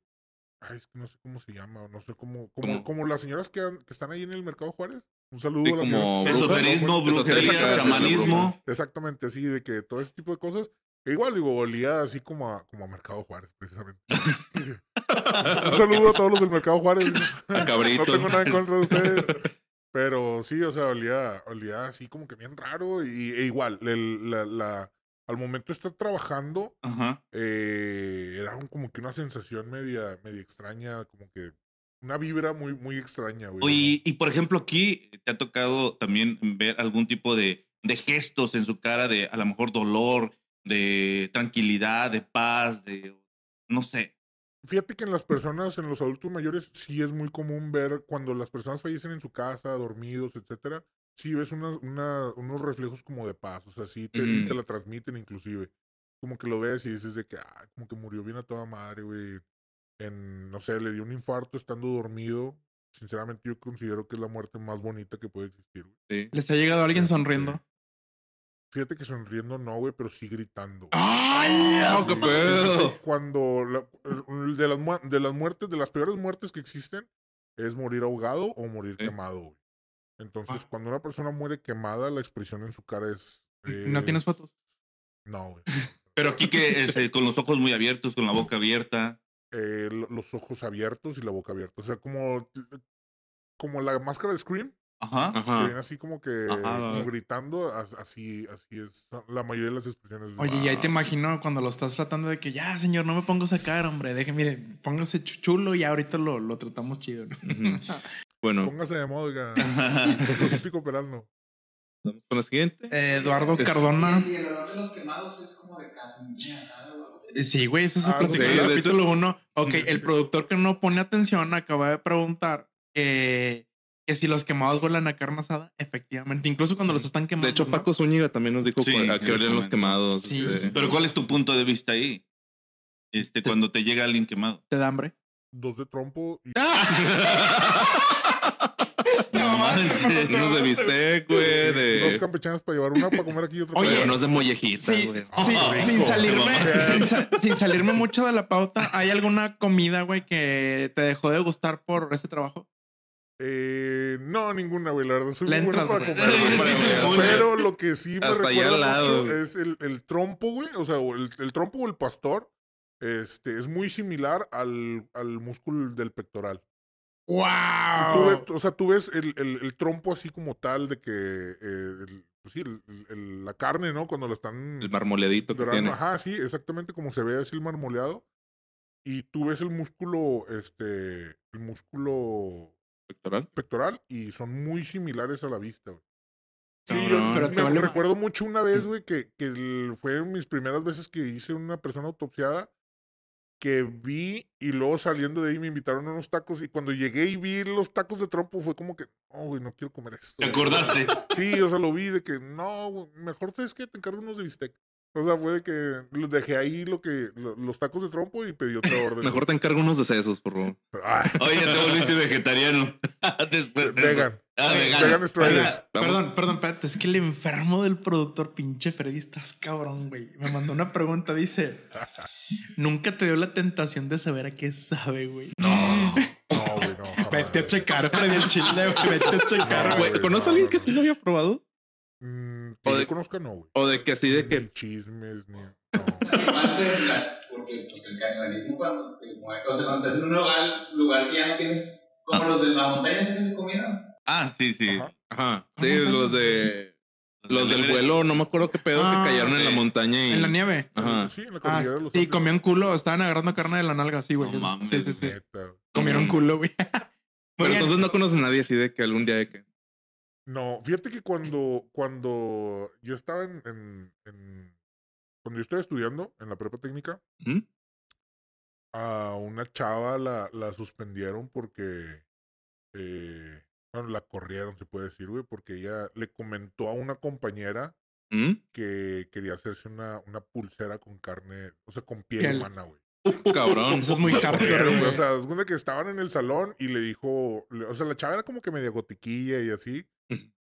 Ay, es que no sé cómo se llama, no sé cómo. Como, las señoras que, han- que están ahí en el Mercado Juárez. Un saludo Sí, a las como Esoterismo, brujería, Exactamente, chamanismo. Exactamente, sí, de que todo ese tipo de cosas. E igual, digo, olía así como a, como a Mercado Juárez, precisamente. [laughs] [laughs] Un saludo a todos los del Mercado Juárez. [laughs] No Cabrito. tengo nada en contra de ustedes. Pero sí, o sea, olía, olía así como que bien raro. Y e igual, el- la, la- al momento de estar trabajando, Ajá. eh, era un- como que una sensación media, media extraña, como que una vibra muy, muy extraña, güey. Oye, y por ejemplo, aquí te ha tocado también ver algún tipo de, de gestos en su cara de a lo mejor dolor, de tranquilidad, de paz, de no sé. Fíjate que en las personas, en los adultos mayores, sí es muy común ver cuando las personas fallecen en su casa, dormidos, etcétera. Sí ves una, una- unos reflejos como de paz, o sea, sí te, la transmiten inclusive. Como que lo ves y dices de que, ah, como que murió bien a toda madre, güey. En, no sé, le dio un infarto estando dormido. Sinceramente yo considero que es la muerte más bonita que puede existir, güey. Sí. ¿Les ha llegado alguien Este, sonriendo? Fíjate que sonriendo no, güey, pero sí gritando. ¡Ay! Ah, qué pedo. Cuando la- de, las, de las muertes, de las peores muertes que existen, es morir ahogado o morir quemado, güey. Entonces, Ah. cuando una persona muere quemada, la expresión en su cara es. ¿No tienes es- fotos? No, güey. [laughs] Pero aquí que es, eh, con los ojos muy abiertos, con la boca abierta. Eh, lo- los ojos abiertos y la boca abierta. O sea, como, como la máscara de Scream, Ajá. que viene así como que Ajá. como gritando, as- así, así es la mayoría de las expresiones. Oye, y ahí te Wow. imagino cuando lo estás tratando de que ya, señor, no me pongo a sacar, hombre. Deje, mire, póngase chu- chulo y ahorita lo, lo tratamos chido. [laughs] Bueno, Póngase de modo, oiga. [laughs] Típico Peralno. vamos con la siguiente. Eh, Eduardo Es- Cardona. Y el olor de los quemados es como de. Eh, Sí, güey, eso se Ah, platicó sí, en el capítulo 1. Ok, Sí, [laughs] sí, el sí. productor que no pone atención acaba de preguntar que, que si los quemados huelen a carne asada. Efectivamente, incluso cuando los están quemando. De hecho, ¿no? Paco Zúñiga también nos dijo Sí, a qué olían los quemados. Sí. este. Pero ¿cuál es tu punto de vista ahí? Este, cuando te llega alguien quemado. ¿Te da hambre? Dos de trompo y [laughs] No manches. [laughs] Unos de bistec, güey, dos de... campechanas para llevar una para comer aquí y otra Oye, para no es de mollejita, Sí, güey. sí, Ah, sin salirme, Qué sin, sa- sin salirme mucho de la pauta, ¿hay alguna comida, güey, que te dejó de gustar por ese trabajo? Eh, no, ninguna, güey. La verdad, soy muy bueno para comer. Güey. Pero lo que sí me Hasta allá recuerda al lado, mucho güey. es el, el trompo, güey. O sea, el, el trompo o el pastor. Este, es muy similar al, al músculo del pectoral. Si tú ¡Wow! ves- o sea, tú ves el, el- el trompo así como tal de que, eh, el- pues sí, el- el- la carne, ¿no? Cuando la están El marmoleadito que tiene. Ajá, sí, exactamente como se ve así el marmoleado. Y tú ves el músculo, este, el músculo Pectoral. pectoral y son muy similares a la vista, güey. Sí, yo Pero me vale- recuerdo mucho una vez, güey, que, que el- fue mis primeras veces que hice una persona autopsiada que vi y luego saliendo de ahí me invitaron a unos tacos y cuando llegué y vi los tacos de trompo fue como que, no, güey, no quiero comer esto. ¿Te güey". acordaste? Sí, o sea, lo vi de que, no, güey, mejor sabes que te encargo unos de bistec. O sea, fue de que dejé ahí lo que, lo- los tacos de trompo y pedí otra [laughs] orden. Mejor te encargo unos de sesos, por favor. Ay, [laughs] Oye, te volviste vegetariano. [laughs] Después de vegan. Ah. Vegan. Oiga, perdón, perdón, espérate. Es que el enfermo del productor, pinche Freddy, estás cabrón, güey. Me mandó una pregunta, dice: Nunca te dio la tentación de saber a qué sabe, güey. No, no, güey, no. Vete a checar, Freddy, el chile, güey. Vete a checar, No, güey. Güey, ¿Conoces a alguien que sí lo había probado? Mm, O que de- yo conozca, no, güey. O de que así de Ni que... chismes, ni. No. [laughs] Parte de la- Porque pues, el canibalismo, cuando te mueres, o sea, cuando estás en un lugar, lugar que ya no tienes, como los de la montaña, ¿sí que se comieron? Ah, sí, sí. Ajá. Ajá. Sí, Ajá. los de... Los del vuelo, no me acuerdo qué pedo, Ah, que cayeron en sí. la montaña y... En la nieve. Ajá. Sí, en la Ah, de los sí, Andes. comían culo. Estaban agarrando carne de la nalga, sí, güey. No mames, sí, sí, sí. Neta. Comieron culo, güey. [laughs] Pero bien. entonces no conoces a nadie así de que algún día de que... No, fíjate que cuando, cuando yo estaba en, en, en- Cuando yo estaba estudiando en la prepa técnica, ¿Mm? a una chava la, la suspendieron porque. eh, bueno, la corrieron, se puede decir, güey, porque ella le comentó a una compañera ¿Mm? que quería hacerse una, una pulsera con carne, o sea, con piel, Piel. humana, güey. Cabrón. Eso es muy hardcore, [laughs] güey. O sea, es cuenta que estaban en el salón y le dijo, o sea, la chava era como que media gotiquilla y así,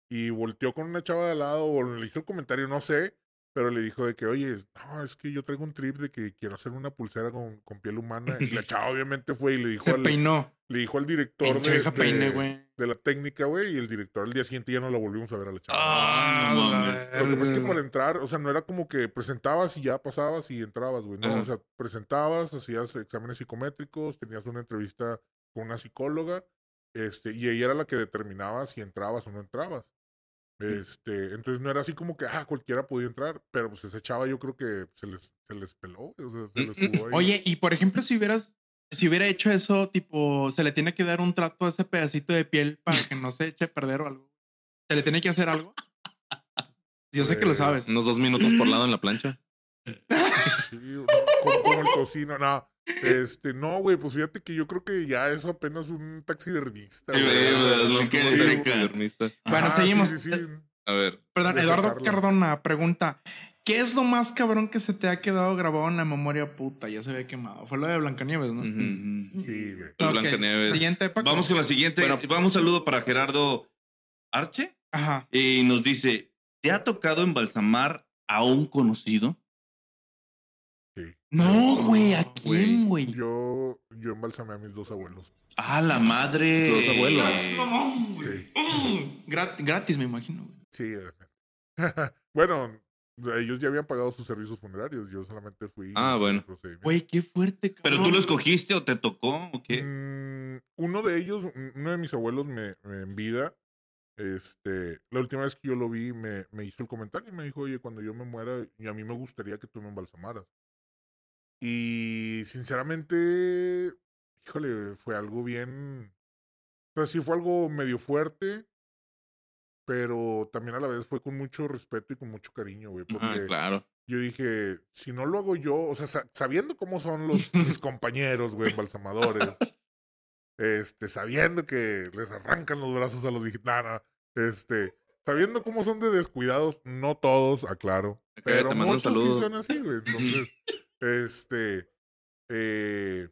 y volteó con una chava de al lado o le hizo el comentario, no sé, pero le dijo de que, oye, no, es que yo traigo un trip de que quiero hacer una pulsera con, con piel humana. Y la [laughs] chava obviamente fue y le dijo, Se al, peinó. le dijo al director de, vieja de- peine, güey. de la técnica, güey, y el director al día siguiente ya no la volvimos a ver a la chava. Ah. Lo que pasa es que para entrar, o sea, no era como que presentabas y ya pasabas y entrabas, güey. No, o sea, presentabas, hacías exámenes psicométricos, tenías una entrevista con una psicóloga, este, y ella era la que determinaba si entrabas o no entrabas. Este, entonces no era así como que, ah, cualquiera podía entrar, pero pues esa chava yo creo que se les, se les peló, o sea, se les jugó ahí. Oye, y por ejemplo, si hubieras, si hubiera hecho eso, tipo, se le tiene que dar un trato a ese pedacito de piel para que no se eche a perder o algo. ¿Se le tiene que hacer algo? Yo sé que lo Pues, sabes. Unos dos minutos por lado en la plancha. [laughs] Sí, no, como, como el tocino, no. Este, no, güey, pues fíjate que yo creo que ya eso apenas un taxidermista. Sí, güey. que. Bueno, Ajá, seguimos. sí, sí, sí. A ver, Perdón, Eduardo. Cardona pregunta: ¿Qué es lo más cabrón que se te ha quedado grabado en la memoria puta? Ya se ve quemado. Fue lo de Blancanieves, ¿no? Sí, güey. Blancanieves. Siguiente Paco. Vamos con la siguiente. Bueno. Vamos un saludo para Gerardo Arche. Ajá. Y nos dice: ¿Te ha tocado embalsamar a un conocido? No, güey, ¿a quién, güey? Yo, yo embalsamé a mis dos abuelos. ¡Ah, la madre! Tus abuelos. Gracias, mamón, güey. Sí, Mm, grat- gratis, me imagino. güey. sí. [laughs] bueno, ellos ya habían pagado sus servicios funerarios. Yo solamente fui. Ah, bueno. Güey, qué fuerte, cabrón. ¿Pero tú lo escogiste o te tocó o qué? Mm, uno de ellos, un- uno de mis abuelos me, me en vida, este, la última vez que yo lo vi me, me hizo el comentario y me dijo, oye, cuando yo me muera, y a mí me gustaría que tú me embalsamaras. Y sinceramente, híjole, fue algo bien, o sea, sí fue algo medio fuerte, pero también a la vez fue con mucho respeto y con mucho cariño, güey, Ah, porque claro. yo dije, si no lo hago yo, o sea, sa- sabiendo cómo son los mis [laughs] compañeros, güey, embalsamadores, este, sabiendo que les arrancan los brazos a los digitales, este, sabiendo cómo son de descuidados, no todos, aclaro, pero muchos sí son así, güey. [laughs] Entonces, este, eh,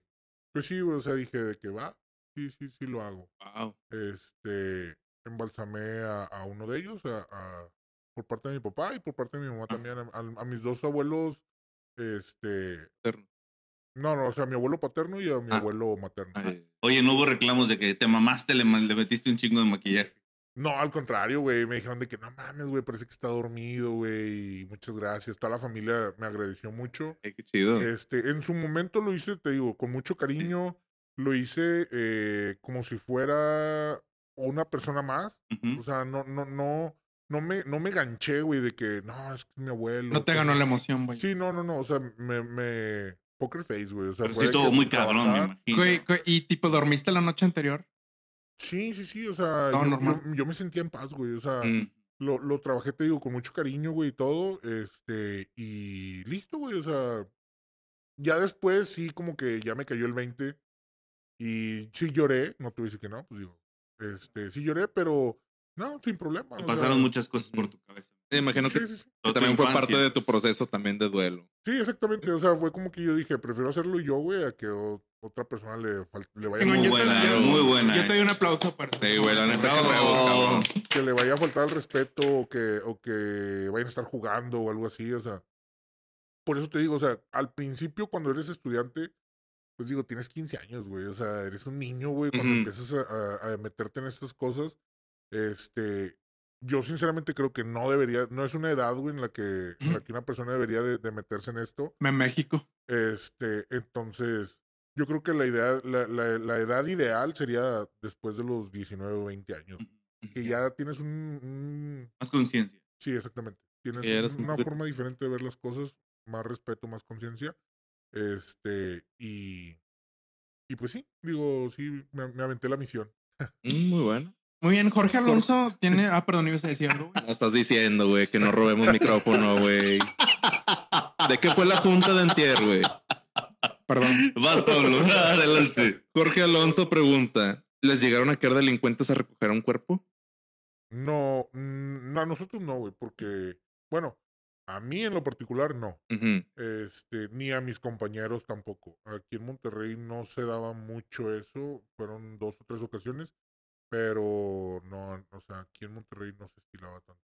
pues sí, o sea, dije de que va, sí, sí, sí lo hago. Wow. Este, embalsamé a, a uno de ellos, a, a- por parte de mi papá y por parte de mi mamá también, a, a- a mis dos abuelos, este, no, no, o sea, a mi abuelo paterno y a mi Ah. abuelo materno. Ay, Oye, no hubo reclamos de que te mamaste, le, le metiste un chingo de maquillaje. No, al contrario, güey, me dijeron de que no mames, güey, parece que está dormido, güey, y muchas gracias. Toda la familia me agradeció mucho. qué chido. Este, en su momento lo hice, te digo, con mucho cariño, lo hice eh, como si fuera una persona más. O sea, no, no, no, no me, no me ganché, güey, de que no, es que es mi abuelo. No te ganó la emoción, güey. Sí, no, no, no. O sea, me, me, poker face, güey. O sea, Pero sí estuvo muy cabrón, me imagino. Güey, güey, ¿Y tipo dormiste la noche anterior? Sí, sí, sí. O sea, No, yo, normal. yo- yo me sentía en paz, güey. O sea, Mm. lo, lo trabajé, te digo, con mucho cariño, güey, y todo. Este, y listo, güey. O sea, ya después sí, como que ya me cayó el 20. Y sí lloré, no te voy a decir que no, pues digo. Este, sí lloré, pero no, sin problema. Te pasaron sea, muchas cosas por tu cabeza. Me imagino que, Sí, que también fue parte de tu proceso también de duelo. Sí, exactamente. O sea, fue como que yo dije, prefiero hacerlo yo, güey, a que otra persona le, le vaya Muy yo buena, te- yo- muy buena, Yo eh. te doy un aplauso para. Sí, güey, la neta, que huevos, cabrón. que le vaya a faltar el respeto o que, o que vayan a estar jugando o algo así, o sea. Por eso te digo, o sea, al principio cuando eres estudiante, pues digo, tienes 15 años, güey, o sea, eres un niño, güey, cuando Ujú. empiezas a, a- a meterte en estas cosas, este, yo sinceramente creo que no debería, no es una edad, güey, en la que, en la que una persona debería de, de meterse en esto. Me México. Este, entonces, yo creo que la idea, la, la, la edad ideal sería después de los 19 o 20 años. Que ya tienes un, un- Más conciencia. sí, exactamente. Tienes un- una forma diferente de ver las cosas, más respeto, más conciencia. Este, y, y pues sí, digo, sí, me, me aventé la misión. Mm, muy bueno. Muy bien, Jorge [laughs] Alonso tiene. Ah, perdón, ibas a decir algo, güey. No estás diciendo, güey, que no robemos micrófono, güey. ¿De qué fue la junta de Antier, güey? Perdón. Vas, Pablo. [laughs] Adelante. Jorge Alonso pregunta: ¿Les llegaron a quedar delincuentes a recoger un cuerpo? No, mm, no, a nosotros no, güey, porque, bueno, a mí en lo particular no. Este, ni a mis compañeros tampoco. Aquí en Monterrey no se daba mucho eso, fueron dos o tres ocasiones. Pero no, o sea, aquí en Monterrey no se estilaba tanto.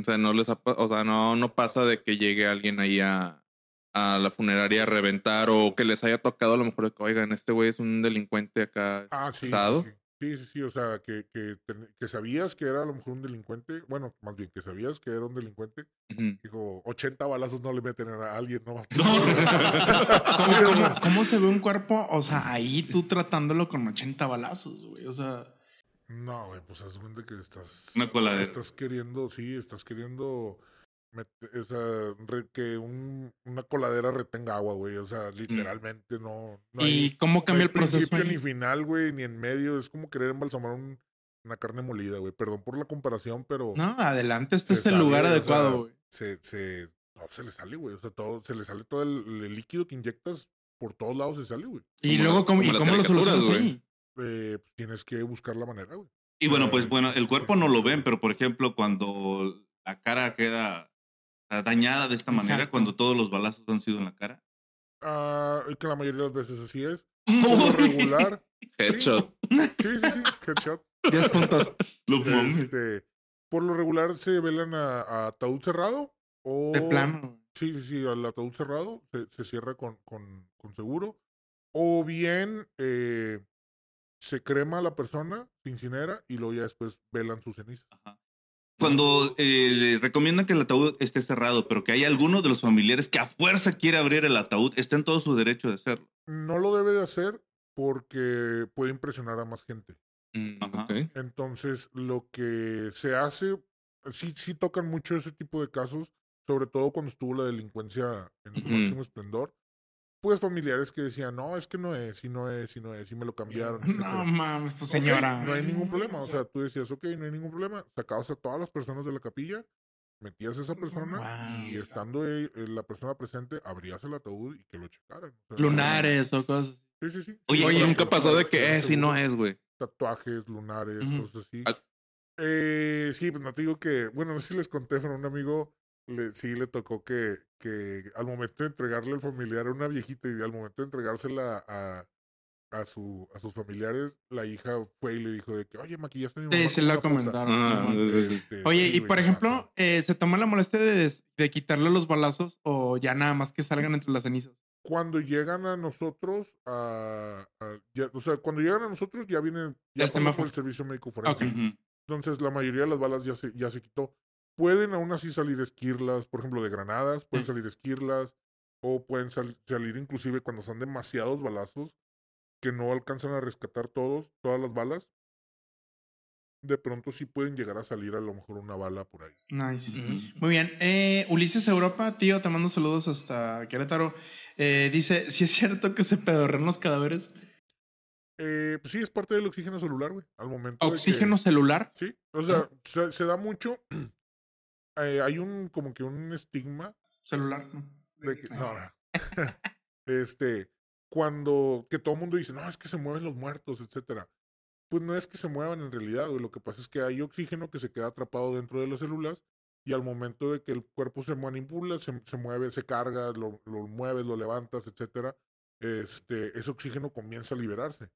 O sea, no les ha o sea, no, no pasa de que llegue alguien ahí a, a la funeraria a reventar o que les haya tocado a lo mejor que, oigan, este güey es un delincuente acá. Ah, sí. sí, ¿Pesado? Sí, sí, sí, sí, o sea, que, que, que sabías que era a lo mejor un delincuente, bueno, más bien que sabías que era un delincuente, Ujú. dijo, 80 balazos no le meten a alguien, no ¿Cómo, [laughs] [laughs] cómo, cómo se ve un cuerpo? O sea, ahí tú tratándolo con 80 balazos, güey. O sea, No, güey, pues haz cuenta que estás. Una coladera. Estás queriendo, sí, estás queriendo. O sea, que un, una coladera retenga agua, güey. O sea, literalmente no. no ¿y hay- cómo cambia el proceso? principio ahí? ni final, güey, ni en medio. Es como querer embalsamar un- una carne molida, güey. Perdón por la comparación, pero. No, adelante, este es el sale, lugar adecuado, güey. se, se, no, se le sale, güey. O sea, todo, se le sale todo el, el líquido que inyectas por todos lados se sale, güey. Y como luego, las- ¿cómo, como y cómo lo solucionas ahí? Eh, pues tienes que buscar la manera, güey. Y bueno, pues Ay, bueno, el cuerpo no lo ven, pero por ejemplo, cuando la cara queda dañada de esta manera, Exacto. cuando todos los balazos han sido en la cara. Ah, que la mayoría de las veces así es. Por lo regular. [laughs] Headshot. Sí, sí, sí, headshot. 10 puntos. Este, por lo regular se velan a, a ataúd cerrado o... De plano. Sí, sí, sí, al ataúd cerrado se, se cierra con, con, con seguro. O bien eh, se crema a la persona, se incinera y luego ya después velan sus cenizas. Cuando eh, le recomiendan que el ataúd esté cerrado, pero que hay alguno de los familiares que a fuerza quiere abrir el ataúd, está en todo su derecho de hacerlo. No lo debe de hacer porque puede impresionar a más gente. Mm. Entonces, lo que se hace, sí, sí tocan mucho ese tipo de casos, sobre todo cuando estuvo la delincuencia en su máximo esplendor. Pues familiares que decían, no, es que no es, y no es, y no es, y me lo cambiaron. No mames, pues señora. no hay ningún problema. O sea, tú decías, ok, no hay ningún problema. Sacabas a todas las personas de la capilla, metías a esa persona y estando eh, la persona presente, abrías el ataúd y que lo checaran. O sea, Lunares o cosas. Sí, sí, sí. Oye, nunca pasó de que, estén si no es, güey. tatuajes, lunares, cosas así. Al- Eh, sí, pues no te digo que, bueno, no sé si les conté, pero un amigo le, sí le tocó que, que al momento de entregarle al familiar a una viejita y al momento de entregársela a, a, su, a sus familiares, la hija fue y le dijo de que, oye, maquillaste a mi mamá. Sí, se puta". comentaron. Ah. Este, Oye, sí, y por ejemplo, eh, ¿se toma la molestia de, de quitarle los balazos o ya nada más que salgan entre las cenizas? cuando llegan a nosotros, a, a- ya- o sea, cuando llegan a nosotros ya vienen, ya El pasó por el servicio médico forense. Entonces, la mayoría de las balas ya se, ya se quitó. Pueden aún así salir esquirlas, por ejemplo, de granadas, pueden salir esquirlas, o pueden sal- salir inclusive cuando son demasiados balazos que no alcanzan a rescatar todos, todas las balas. De pronto sí pueden llegar a salir a lo mejor una bala por ahí. Nice. Muy bien. Eh, Ulises Europa, tío, te mando saludos hasta Querétaro. Eh, dice, si es cierto que se pedorrean los cadáveres. Eh, pues sí, es parte del oxígeno celular, güey. Al momento. de que- Oxígeno celular. Sí, o sea, se, se da mucho. [clears throat] eh, hay un como que un estigma Celular. ¿no? de que, no, no. [laughs] este, cuando que todo el mundo dice, no, es que se mueven los muertos, etcétera. Pues no es que se muevan en realidad, güey. Lo que pasa es que hay oxígeno que se queda atrapado dentro de las células y al momento de que el cuerpo se manipula, se, se mueve, se carga, lo, lo mueves, lo levantas, etcétera, este, ese oxígeno comienza a liberarse.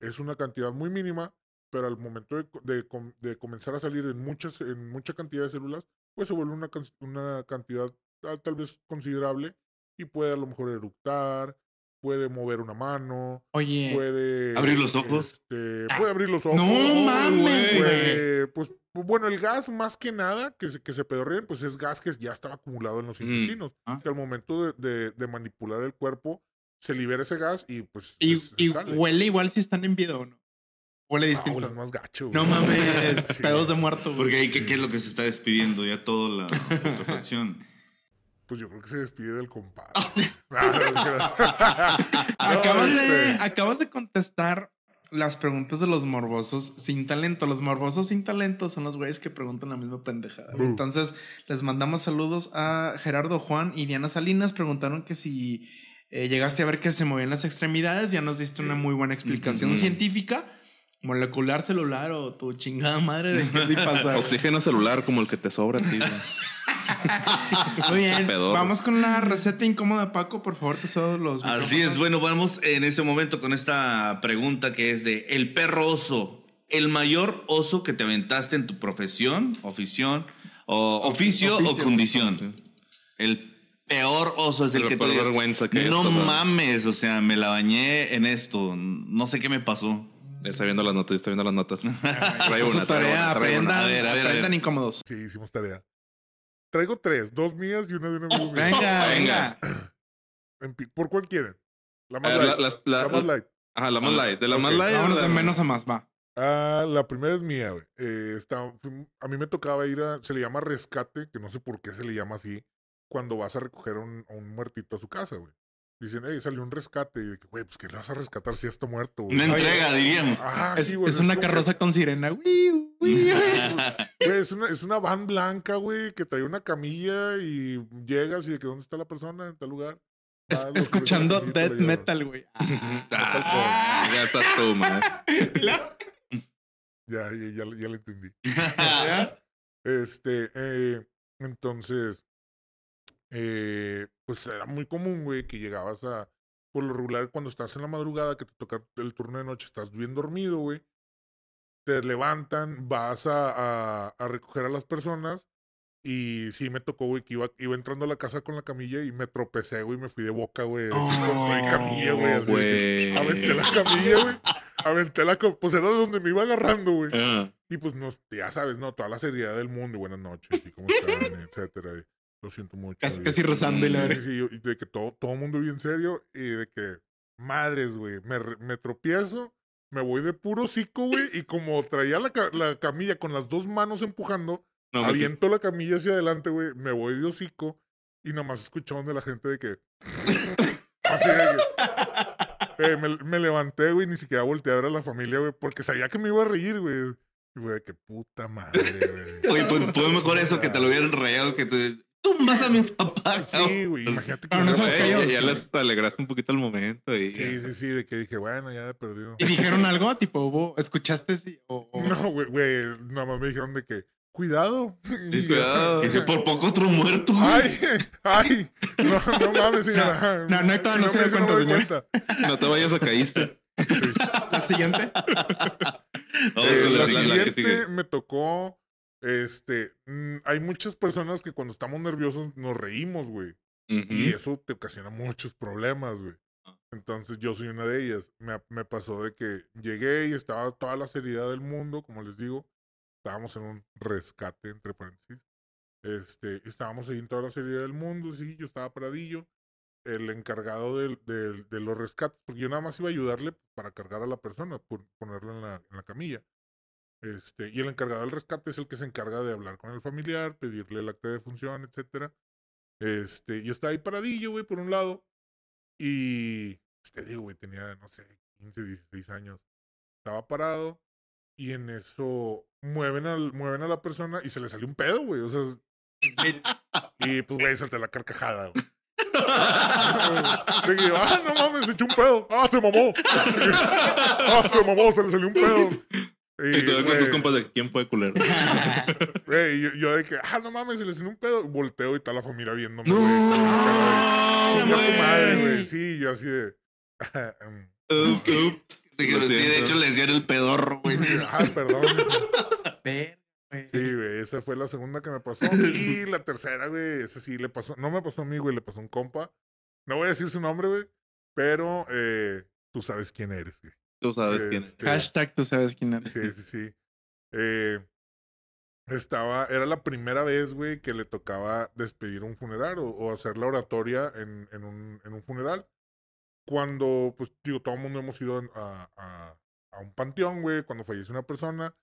Es una cantidad muy mínima, pero al momento de, de com- de comenzar a salir en muchas, en mucha cantidad de células, pues se vuelve una, una cantidad tal, tal vez considerable y puede a lo mejor eructar, puede mover una mano, Oye, puede ¿Abrir los ojos? este, Ah, puede abrir los ojos. no mames, güey. puede- pues bueno, el gas más que nada que se, que se pedorreen, pues es gas que ya estaba acumulado en los Mm. intestinos. Ah. Que al momento de, de- de manipular el cuerpo, se libera ese gas y pues y, se- se y sale. huele igual si están en vida o no. Huele Ah, distinto. huele más gacho. no mames, [laughs] Sí. pedos de muerto. güey. Porque ahí, ¿qué, qué es lo que se está despidiendo? Ya toda la putrefacción. Pues yo creo que se despide del compadre. [laughs] [laughs] acabas, No, de, este, acabas de contestar las preguntas de los morbosos sin talento. Los morbosos sin talento son los güeyes que preguntan la misma pendejada. Entonces, les mandamos saludos a Gerardo Juan y Diana Salinas. Preguntaron que si eh, llegaste a ver que se movían las extremidades. Ya nos diste una muy buena explicación científica. Molecular celular o tu chingada madre de que sí pasa. [laughs] Oxígeno celular como el que te sobra a ti. [laughs] Muy bien. Vamos con la receta incómoda, Paco. Por favor, te cedo los. Así es, bueno, vamos en ese momento con esta pregunta que es de el perro oso el mayor oso que te aventaste en tu profesión, ofición, o oficio o condición? Sí. El peor oso es el que digas, vergüenza que No pasado". mames, o sea, me la bañé en esto. No sé qué me pasó. Está viendo las notas, está viendo las notas. [laughs] Trae una, trae tarea, una, trae una. aprendan, A ver, a ver, a aprendan ver. incómodos. Sí, hicimos tarea. Traigo tres, dos mías y una de un amigo mío. Venga, Venga. [clears throat] ¿Por cuál quieren? La más ver, light. la- las- la- la más light. Ajá, la más Ah, light. De la más light. Vámonos de menos a más, va. Ah, la primera es mía, güey. Eh, está- a mí me tocaba ir a, se le llama rescate, que no sé por qué se le llama así, cuando vas a recoger a un, a un muertito a su casa, güey. Dicen, hey, salió un rescate. Y de que, güey, pues que le vas a rescatar si ya está muerto, güey. Una entrega, diríamos. Ah, Es, sí, güey. es una que- carroza con sirena. [laughs] Güey, es una, es una van blanca, güey, que trae una camilla y llegas y de que dónde está la persona en tal lugar. Es- escuchando death metal, güey. [laughs] Ah, ya estás tú, man. [laughs] Ya, ya, ya, ya lo entendí. Este, eh, entonces, eh, pues era muy común, güey, que llegabas a, por lo regular, cuando estás en la madrugada, que te toca el turno de noche, estás bien dormido, güey. Te levantan, vas a, a, a recoger a las personas. Y sí, me tocó, güey, que iba, iba entrando a la casa con la camilla y me tropecé, güey, me fui de boca, güey. contra mi camilla, güey. de güey. Aventé la camilla, güey. Aventé la Pues era donde me iba agarrando, güey. Ah, Y pues nos, ya sabes, ¿no? Toda la seriedad del mundo y buenas noches y cómo están, etcétera. Lo siento mucho. Casi, casi rezando y la Sí, sí, sí, y de que todo, todo mundo bien serio y de que, madres, güey, me, me tropiezo, me voy de puro hocico, güey, y como traía la, la camilla con las dos manos empujando, no, aviento la camilla hacia adelante, güey, me voy de hocico y nada más escuchaban de la gente de que... [laughs] así de que... eh, me, me levanté, güey, ni siquiera volteé a ver a la familia, güey, porque sabía que me iba a reír, güey. Y güey, qué puta madre, güey. Oye, pues fue mejor eso que te lo hubieran rayado que te. Tú más a mi papá. Sí, güey, imagínate que... Pero no Eh, que pasado ya, les alegraste un poquito el momento. Y Sí, sí, sí, de que dije, bueno, ya he perdido. ¿Y dijeron algo? Tipo, ¿escuchaste? Sí, o, o- No, güey, güey, nada más me dijeron de que, cuidado. Y Sí, cuidado. Dice, por poco otro muerto. güey. Ay, ay, no, no mames, señora. No, no, no, todavía no se me- cuenta, señor. cuenta. No te vayas a caíste. [laughs] La siguiente. Vamos Eh, con la siguiente. la que siguiente sigue. me tocó, este, mm, hay muchas personas que cuando estamos nerviosos nos reímos, güey. Y eso te ocasiona muchos problemas, güey. Ah. Entonces yo soy una de ellas. Me, me pasó de que llegué y estaba toda la seriedad del mundo, como les digo. Estábamos en un rescate, entre paréntesis. Este, estábamos ahí en toda la seriedad del mundo, sí, yo estaba paradillo. El encargado del- de los rescates, porque yo nada más iba a ayudarle para cargar a la persona, por ponerla en la, en la camilla. Este, y el encargado del rescate es el que se encarga de hablar con el familiar, pedirle el acta de función, etcétera. Este, yo estaba ahí paradillo, güey, por un lado. Y, pues, te digo, güey, tenía, no sé, 15, 16 años. Estaba parado y en eso mueven, al, mueven a la persona y se le salió un pedo, güey. O sea, y pues, güey, salté la carcajada, güey. Le ah, no mames, se echó un pedo. Ah, se mamó. [laughs] ah, se mamó, se le salió un pedo. Y te con tus compas de quién fue culero. [laughs] Güey, yo, yo de que, ah, no mames, se le salió un pedo. Volteo y está la familia viéndome, No, güey. tu madre, güey. Sí, yo así de. [laughs] em. Sí, sí, de hecho le decían el pedorro, güey. ah, perdón. Sí, [laughs] güey, esa fue la segunda que me pasó. Y la tercera, güey, esa sí le pasó. No me pasó a mí, güey, le pasó a un compa. No voy a decir su nombre, güey, pero eh, tú sabes quién eres, güey. Tú sabes quién es. Hashtag tú sabes quién eres. Sí, sí, sí. Eh, estaba, era la primera vez, güey, que le tocaba despedir un funeral o, o hacer la oratoria en, en, un, en un funeral. Cuando, pues, digo, todo el mundo hemos ido a, a, a un panteón, güey, cuando fallece una persona.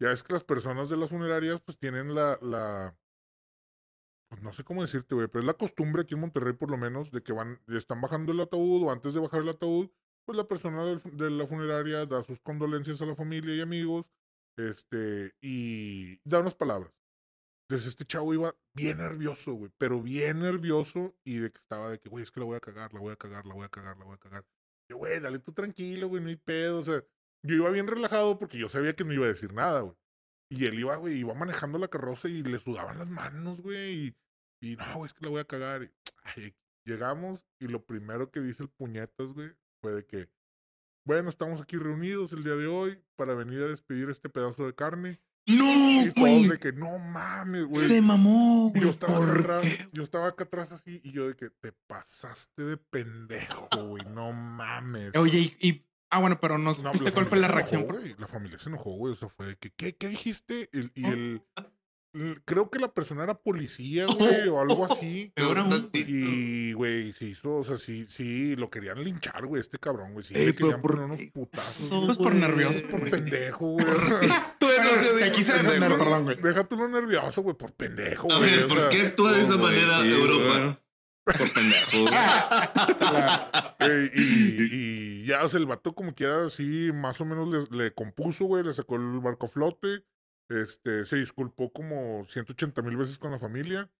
Ya es que las personas de las funerarias, pues, tienen la, la, pues, no sé cómo decirte, güey, pero es la costumbre aquí en Monterrey, por lo menos, de que van, están bajando el ataúd o antes de bajar el ataúd, pues la persona del de la funeraria da sus condolencias a la familia y amigos, este, y da unas palabras. Entonces este chavo iba bien nervioso, güey, pero bien nervioso y de que estaba de que, güey, es que la voy a cagar, la voy a cagar, la voy a cagar, la voy a cagar. Y, güey, dale tú tranquilo, güey, no hay pedo, o sea, yo iba bien relajado porque yo sabía que no iba a decir nada, güey. Y él iba, güey, iba manejando la carroza y le sudaban las manos, güey, y, y no, güey, es que la voy a cagar. Y, [tsk] ay, llegamos y lo primero que dice el puñetas, güey, fue de que bueno, estamos aquí reunidos el día de hoy para venir a despedir este pedazo de carne. No, Y todos güey. de que, no mames, güey. Se mamó, güey. yo estaba yo estaba acá atrás así y yo de que te pasaste de pendejo, güey, no mames. Oye, y, y- ah, bueno, pero no No, la cuál fue la reacción. enojó, La familia se enojó, güey. O sea, fue de que, ¿qué, qué dijiste? El- y el, el- creo que la persona era policía, [laughs] güey, o algo así. Peor aún. Y, güey, se hizo, o sea, sí, sí, lo querían linchar, güey, este cabrón, güey. Sí, Ey, le pero querían ¿por poner unos putazos. eso, Pues por güey? nervioso. por pendejo, [laughs] güey. Bueno, te quise defender, perdón, güey. Déjate lo nervioso, güey, por pendejo, A güey. ver, o ¿por qué actúa de esa manera sí, Europa? Por pendejo. güey. [laughs] Eh, y, y ya, o sea, el vato como quiera, así, más o menos le, le compuso, güey, le sacó el barco a flote, este, se disculpó como 180 mil veces con la familia.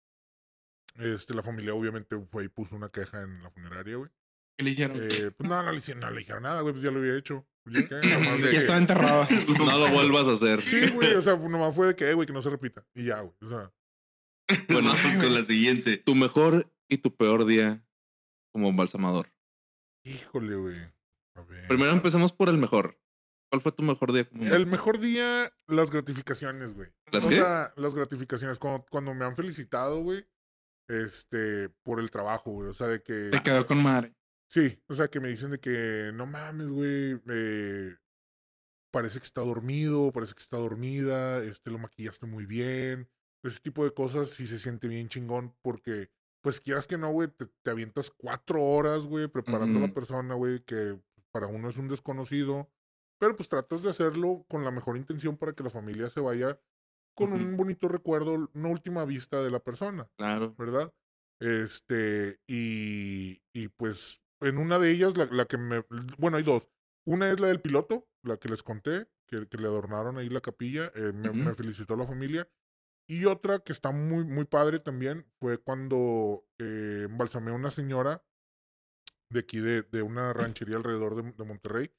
Este, la familia obviamente fue y puso una queja en la funeraria, güey. ¿Qué le hicieron? Eh, pues no, no le, hicieron, no le dijeron nada, güey, pues ya lo había hecho. Pues, ¿ya qué? Nomás [laughs] de ya que- estaba enterrado. [laughs] No lo vuelvas a hacer. Sí, güey, o sea, [laughs] nomás fue de que, eh, güey, que no se repita. Y ya, güey, o sea, Bueno, Vamos con la siguiente. tu mejor y tu peor día como embalsamador. híjole, güey. A ver. Primero empecemos por el mejor. ¿Cuál fue tu mejor día El mejor día, las gratificaciones, güey. ¿Las o qué? sea, las gratificaciones. Cuando, cuando me han felicitado, güey, este, por el trabajo, güey. O sea, de que. Te quedó con madre. Sí, o sea, que me dicen de que no mames, güey. eh, parece que está dormido, parece que está dormida, este, lo maquillaste muy bien. Ese tipo de cosas sí se siente bien chingón porque, pues quieras que no, güey, te, te avientas cuatro horas, güey, preparando a la persona, güey, que para uno es un desconocido. Pero pues tratas de hacerlo con la mejor intención para que la familia se vaya con un bonito recuerdo, una última vista de la persona. Claro. ¿verdad? Este, y, y pues en una de ellas, la, la que me, bueno, hay dos. Una es la del piloto, la que les conté, que, que le adornaron ahí la capilla, eh, me, felicitó la familia. Y otra que está muy, muy padre también fue cuando eh, embalsamé a una señora de aquí, de, de una ranchería alrededor de, de Monterrey.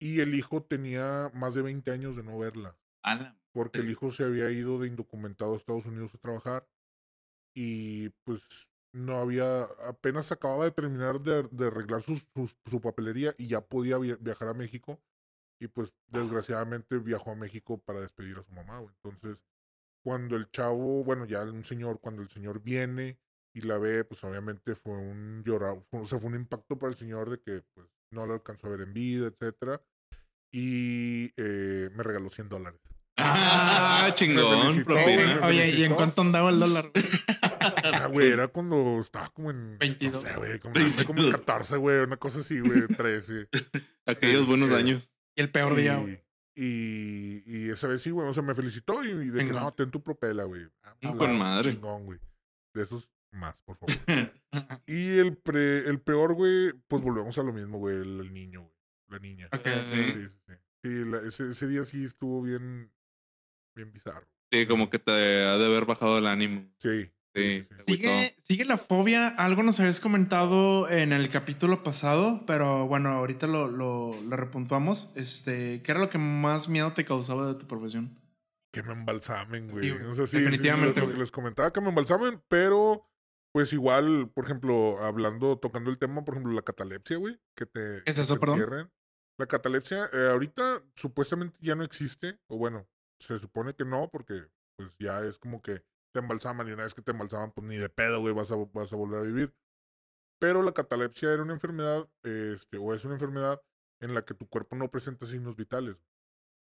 Y el hijo tenía más de 20 años de no verla Ala. porque el hijo se había ido de indocumentado a Estados Unidos a trabajar y pues no había, apenas acababa de terminar de, de arreglar sus- su papelería y ya podía via- viajar a México y pues desgraciadamente viajó a México para despedir a su mamá, güey. Entonces, cuando el chavo, bueno, ya un señor, cuando el señor viene y la ve, pues obviamente fue un llorar, fue- o sea, fue un impacto para el señor de que pues no lo alcanzó a ver en vida, etcétera. Y eh, me regaló 100 dólares. Ah, [laughs] chingón. felicitó, Oye, ¿y en cuánto andaba el dólar? güey? Ah, güey, era cuando estaba como en. 22. No sé, güey, como, como en 14, güey, una cosa así, güey, 13. [laughs] Aquellos buenos Este, años. Y el peor día, güey. Y, y, y esa vez sí, güey, o sea, me felicitó y, y de que no, ten tu propela, güey. Ah, Con madre. Chingón, güey. De esos más, por favor. [laughs] y el, pre, el peor, güey, pues volvemos a lo mismo, güey, el, el niño, güey. La niña. Ok, Sí, sí. sí, sí. Sí, la- ese, ese día sí estuvo bien, bien bizarro. Sí, como que te ha de haber bajado el ánimo. Sí. Sí. sí. Sigue, sigue la fobia. Algo nos habías comentado en el capítulo pasado, pero bueno, ahorita lo, lo, lo repuntuamos. Este, ¿qué era lo que más miedo te causaba de tu profesión? que me embalsamen, güey. Sí, güey. o sea, sí, Definitivamente, sí, lo, que les comentaba, que me embalsamen, pero pues igual, por ejemplo, hablando, tocando el tema, por ejemplo, la catalepsia, güey, que te, ¿Es que eso, te perdón? entierren. La catalepsia, eh, ahorita supuestamente ya no existe, o bueno, se supone que no, porque pues ya es como que te embalsaman y una vez que te embalsaman, pues ni de pedo, güey, vas a, vas a volver a vivir. Pero la catalepsia era una enfermedad, este, o es una enfermedad en la que tu cuerpo no presenta signos vitales.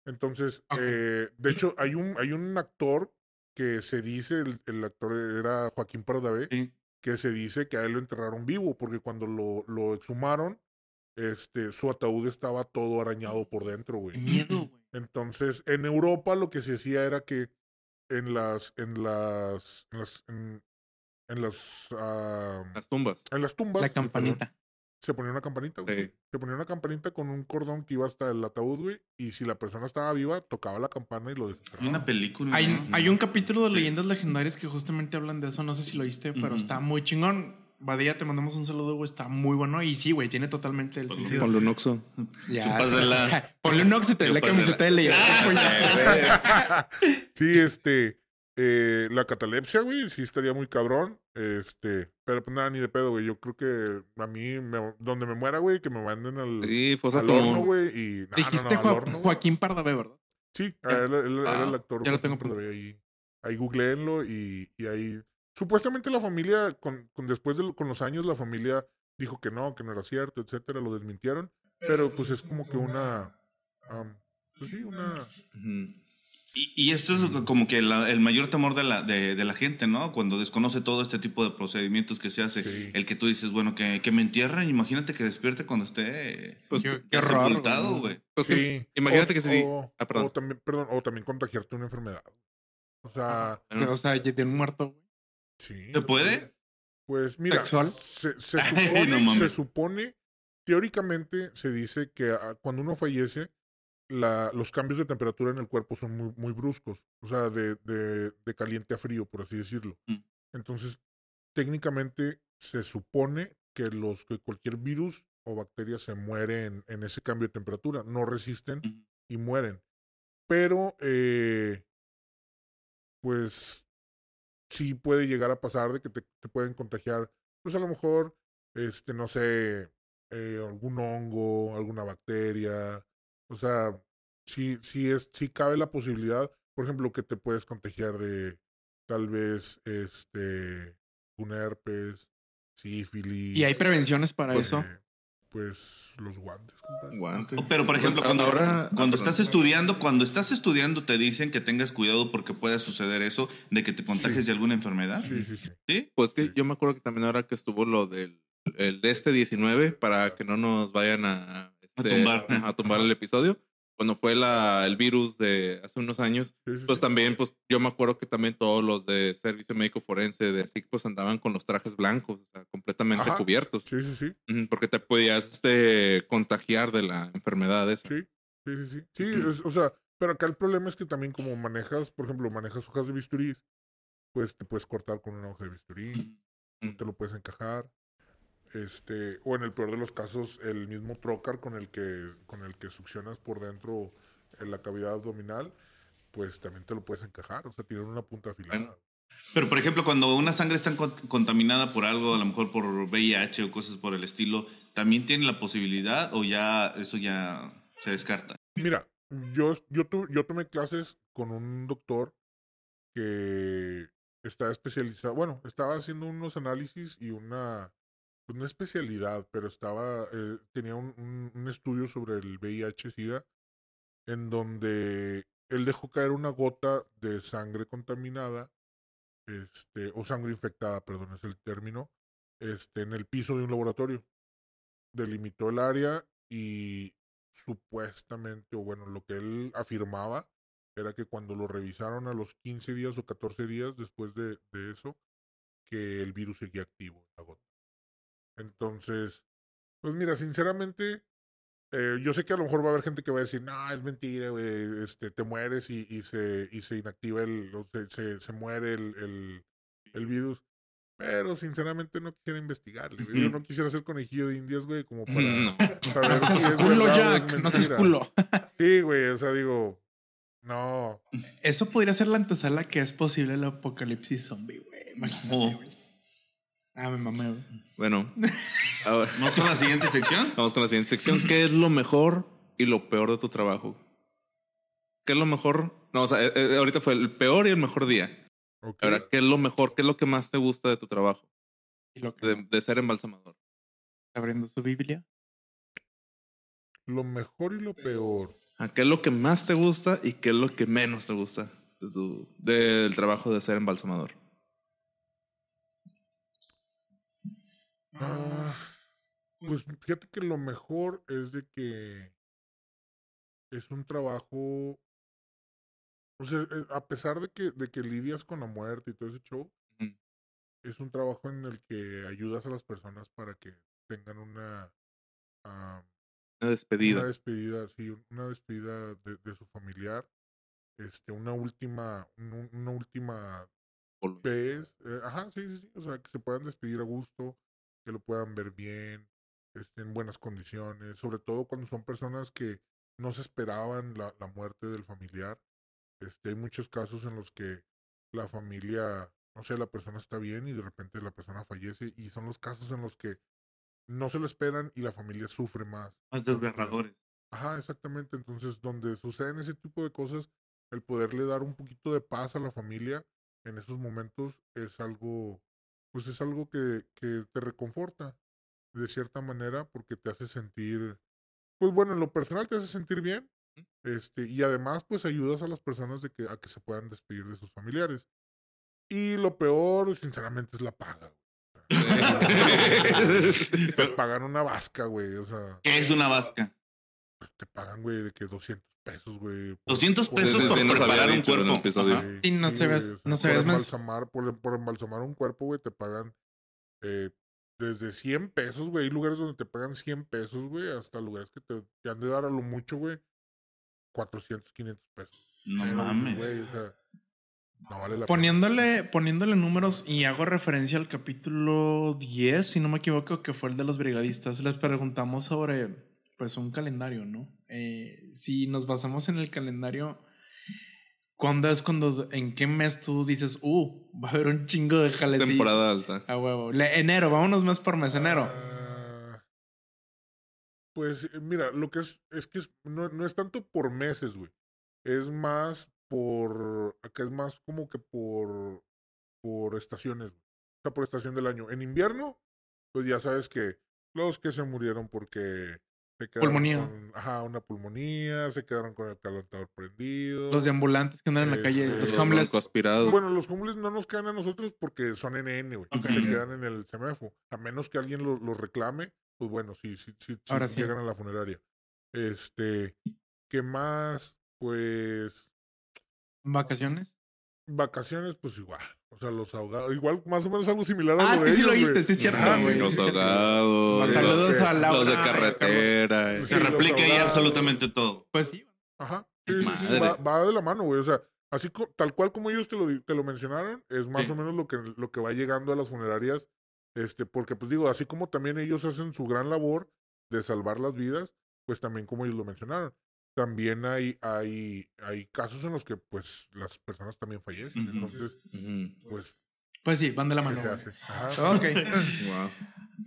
Entonces, eh, de hecho, hay un, hay un actor que se dice, el, el actor era Joaquín Pardavé, Sí. que se dice que a él lo enterraron vivo, porque cuando lo, lo exhumaron, este, su ataúd estaba todo arañado por dentro, güey. miedo, [clears throat] güey. Entonces, en Europa lo que se hacía era que en las, en las, en las, en, en las, Las tumbas. en las tumbas, La eh, campanita. Se ponía una campanita, güey. Sí. Se ponía una campanita con un cordón que iba hasta el ataúd, güey. Y si la persona estaba viva, tocaba la campana y lo Hay desenterraba. una película. Hay, ¿no? hay un capítulo de Sí. leyendas legendarias que justamente hablan de eso. No sé si lo viste, pero está muy chingón. Badía, te mandamos un saludo, güey. Está muy bueno. Y sí, güey, tiene totalmente el Ponle- sentido. Con Lunoxo. Ya. Chúpasela. Ponle un oxite, la [laughs] Chúpasela. camiseta de [laughs] leyendas. Ah. Sí, este. Eh, la catalepsia, güey, sí estaría muy cabrón. Este, pero pues nada, ni de pedo, güey. Yo creo que a mí, me- donde me muera, güey, que me manden al, Sí, fosa al horno, güey. Y, no, no, Dijiste no, al Jo- horno. Joaquín Pardavé, ¿verdad? Sí, él, él- él era el Ah, actor. ya lo tengo Pardavé, ahí. Ahí googleenlo y, y ahí. Supuestamente la familia, con, con después de con los años, la familia dijo que no, que no era cierto, etcétera, lo desmintieron. Pero pues es como que una. am, pues sí, una. Ujú. Y, y esto es como que la- el mayor temor de la, de, de la gente, ¿no? Cuando desconoce todo este tipo de procedimientos que se hace. Sí. El que tú dices, bueno, que, que me entierren, imagínate que despierte cuando esté Pues, Qué- qué sepultado, güey. Pues que Sí. imagínate O- que sí. o- Ah, perdón. O también, perdón, o también contagiarte una enfermedad. O sea, Bueno, O sea, ya de un muerto, güey. sí. ¿Se puede? Pues mira, ¿Sexual? se, se [laughs] Ay, supone, no se supone, teóricamente se dice que ah, cuando uno fallece, la, los cambios de temperatura en el cuerpo son muy, muy bruscos, o sea, de, de, de caliente a frío, por así decirlo. Mm. Entonces, técnicamente se supone que, los, que cualquier virus o bacteria se muere en, en ese cambio de temperatura, no resisten y mueren. Pero, eh, pues, sí puede llegar a pasar de que te, te pueden contagiar, pues a lo mejor, este, no sé, eh, algún hongo, alguna bacteria. O sea, sí, sí, es, sí cabe la posibilidad, por ejemplo, que te puedes contagiar de tal vez, este, un herpes, sífilis. Y hay prevenciones para pues, eso. eh, Pues los guantes, compadre. Guantes. Pero, por Pues, ejemplo, cuando, ahora- cuando estás estudiando, cuando estás estudiando, te dicen que tengas cuidado porque puede suceder eso, de que te contagies Sí. de alguna enfermedad. Sí, sí, sí. ¿Sí? Pues que Sí. yo me acuerdo que también ahora que estuvo lo del el de este 19 para que no nos vayan a, este, tumbar. a tumbar el episodio. Cuando fue la, el virus de hace unos años, pues también, pues yo me acuerdo que también todos los de servicio médico forense de SIC pues andaban con los trajes blancos, o sea, completamente Ajá. cubiertos, Sí, sí, sí. Porque te podías este, contagiar de la enfermedad esa. Sí, sí, sí, sí. Sí, es- o sea, pero acá el problema es que también como manejas, por ejemplo, manejas hojas de bisturí, pues te puedes cortar con una hoja de bisturí, Ujú. te lo puedes encajar. Este, o en el peor de los casos, el mismo trocar con el que, con el que succionas por dentro en la cavidad abdominal, pues también te lo puedes encajar, o sea, tiene una punta afilada. Bueno. Pero, por ejemplo, cuando una sangre está con- contaminada por algo, a lo mejor por VIH o cosas por el estilo, ¿también tiene la posibilidad o ya eso ya se descarta? Mira, yo, yo, tu- yo tomé clases con un doctor que está especializado, bueno, estaba haciendo unos análisis y una, una especialidad, pero estaba, eh, tenía un, un- un estudio sobre el VIH-Sida en donde él dejó caer una gota de sangre contaminada, este, o sangre infectada, perdón, es el término, este, en el piso de un laboratorio. Delimitó el área y supuestamente, o bueno, lo que él afirmaba era que cuando lo revisaron a los 15 días o 14 días después de, de eso, que el virus seguía activo en la gota. Entonces, pues mira, sinceramente, eh, yo sé que a lo mejor va a haber gente que va a decir, no, es mentira, güey, este, te mueres y, y se, y se inactiva el, se, se, se muere el, el, el virus. Pero sinceramente no quisiera investigarle. güey. Yo Ujú. no quisiera ser conejillo de indias, güey, como para No. [laughs] [laughs] saber si es culo, verdad es Jack. No seas culo. [laughs] Sí, güey, o sea, digo, no. Eso podría ser la antesala que es posible el apocalipsis zombie, güey. Imagínate, güey. Ah, me mamé. Bueno, [laughs] ahora- ¿Vamos con la siguiente sección? Vamos con la siguiente sección. ¿Qué es lo mejor y lo peor de tu trabajo? ¿Qué es lo mejor? No, o sea, eh, eh, ahorita fue el peor y el mejor día. Ahora, ¿qué es lo mejor? ¿Qué es lo que más te gusta de tu trabajo? Y lo que De, de ser embalsamador. abriendo su Biblia. Lo mejor y lo peor. ¿A ¿Qué es lo que más te gusta y qué es lo que menos te gusta de tu- del trabajo de ser embalsamador? Ah, pues fíjate que lo mejor es de que es un trabajo. O sea, eh, a pesar de que, de que lidias con la muerte y todo ese show, es un trabajo en el que ayudas a las personas para que tengan una, ah, Una despedida. una despedida, sí, una despedida de, de su familiar, este, una última, un- un- una última vez, eh, ajá, sí, sí, sí, o sea, que se puedan despedir a gusto, que lo puedan ver bien, este, en buenas condiciones, sobre todo cuando son personas que no se esperaban la, la muerte del familiar. Este, hay muchos casos en los que la familia, no sé, la persona está bien y de repente la persona fallece y son los casos en los que no se lo esperan y la familia sufre más. Más desgarradores. Ajá, exactamente. Entonces, donde suceden ese tipo de cosas, el poderle dar un poquito de paz a la familia en esos momentos es algo, pues es algo que, que te reconforta de cierta manera porque te hace sentir, pues bueno, en lo personal te hace sentir bien. Este, y además, pues ayudas a las personas de que, a que se puedan despedir de sus familiares. Y lo peor, sinceramente, es la paga. [laughs] Te pagan una vasca, güey. O sea, ¿Qué es una vasca? te pagan, güey, de que 200 pesos, güey. por- 200 por- pesos por había preparar un cuerpo. Sí, Y no sí, se ves- no se por ves más- embalsamar, por, por embalsamar un cuerpo, güey, te pagan eh, desde 100 pesos, güey. Hay lugares donde te pagan 100 pesos, güey, hasta lugares que te, te han de dar a lo mucho, güey, 400, 500 pesos. No Pero, mames. güey, o sea, no vale la pena. Poniéndole, poniéndole números y hago referencia al capítulo 10, si no me equivoco, que fue el de los brigadistas, les preguntamos sobre pues un calendario, ¿no? Eh, si nos basamos en el calendario, ¿cuándo es cuando, en qué mes tú dices, uh, va a haber un chingo de jales? Temporada alta. A huevo. Le- enero, vámonos mes por mes, enero. Ah, pues eh, mira, lo que es, es que es- no, no es tanto por meses, güey. Es más por, acá es más como que por, por estaciones, güey. O sea, por estación del año. En invierno, pues ya sabes que los que se murieron porque se Pulmonía. con, ajá, una pulmonía, se quedaron con el calentador prendido. Los de ambulantes que andan en la calle, Este, los Los homeless. broncos aspirados. Bueno, los homeless no nos caen a nosotros porque son NN, güey. Se quedan en el semáforo. A menos que alguien los lo reclame, pues bueno, sí, sí, sí, sí Ahora sí. llegan a la funeraria. Este, ¿qué más? Pues ¿Vacaciones? vacaciones, pues igual. O sea, los ahogados. Igual, más o menos algo similar a Ah, lo es que sí lo ellos, viste, sí es cierto, güey, sí, los sí, sí. ahogados. Saludos los- a Laura. Los de carretera. Sí, Se los replica ahí absolutamente todo. Pues sí. Ajá. Sí, sí, va, va de la mano, güey. O sea, así tal cual como ellos te lo, te lo mencionaron, es más Sí. o menos lo que, lo que va llegando a las funerarias. Este, porque, pues digo, así como también ellos hacen su gran labor de salvar las vidas, pues también como ellos lo mencionaron. También hay, hay, hay casos en los que, pues, las personas también fallecen. Entonces, pues, Pues sí, van de la ¿qué mano. se güey. hace? Ajá. Ok. [laughs] Wow.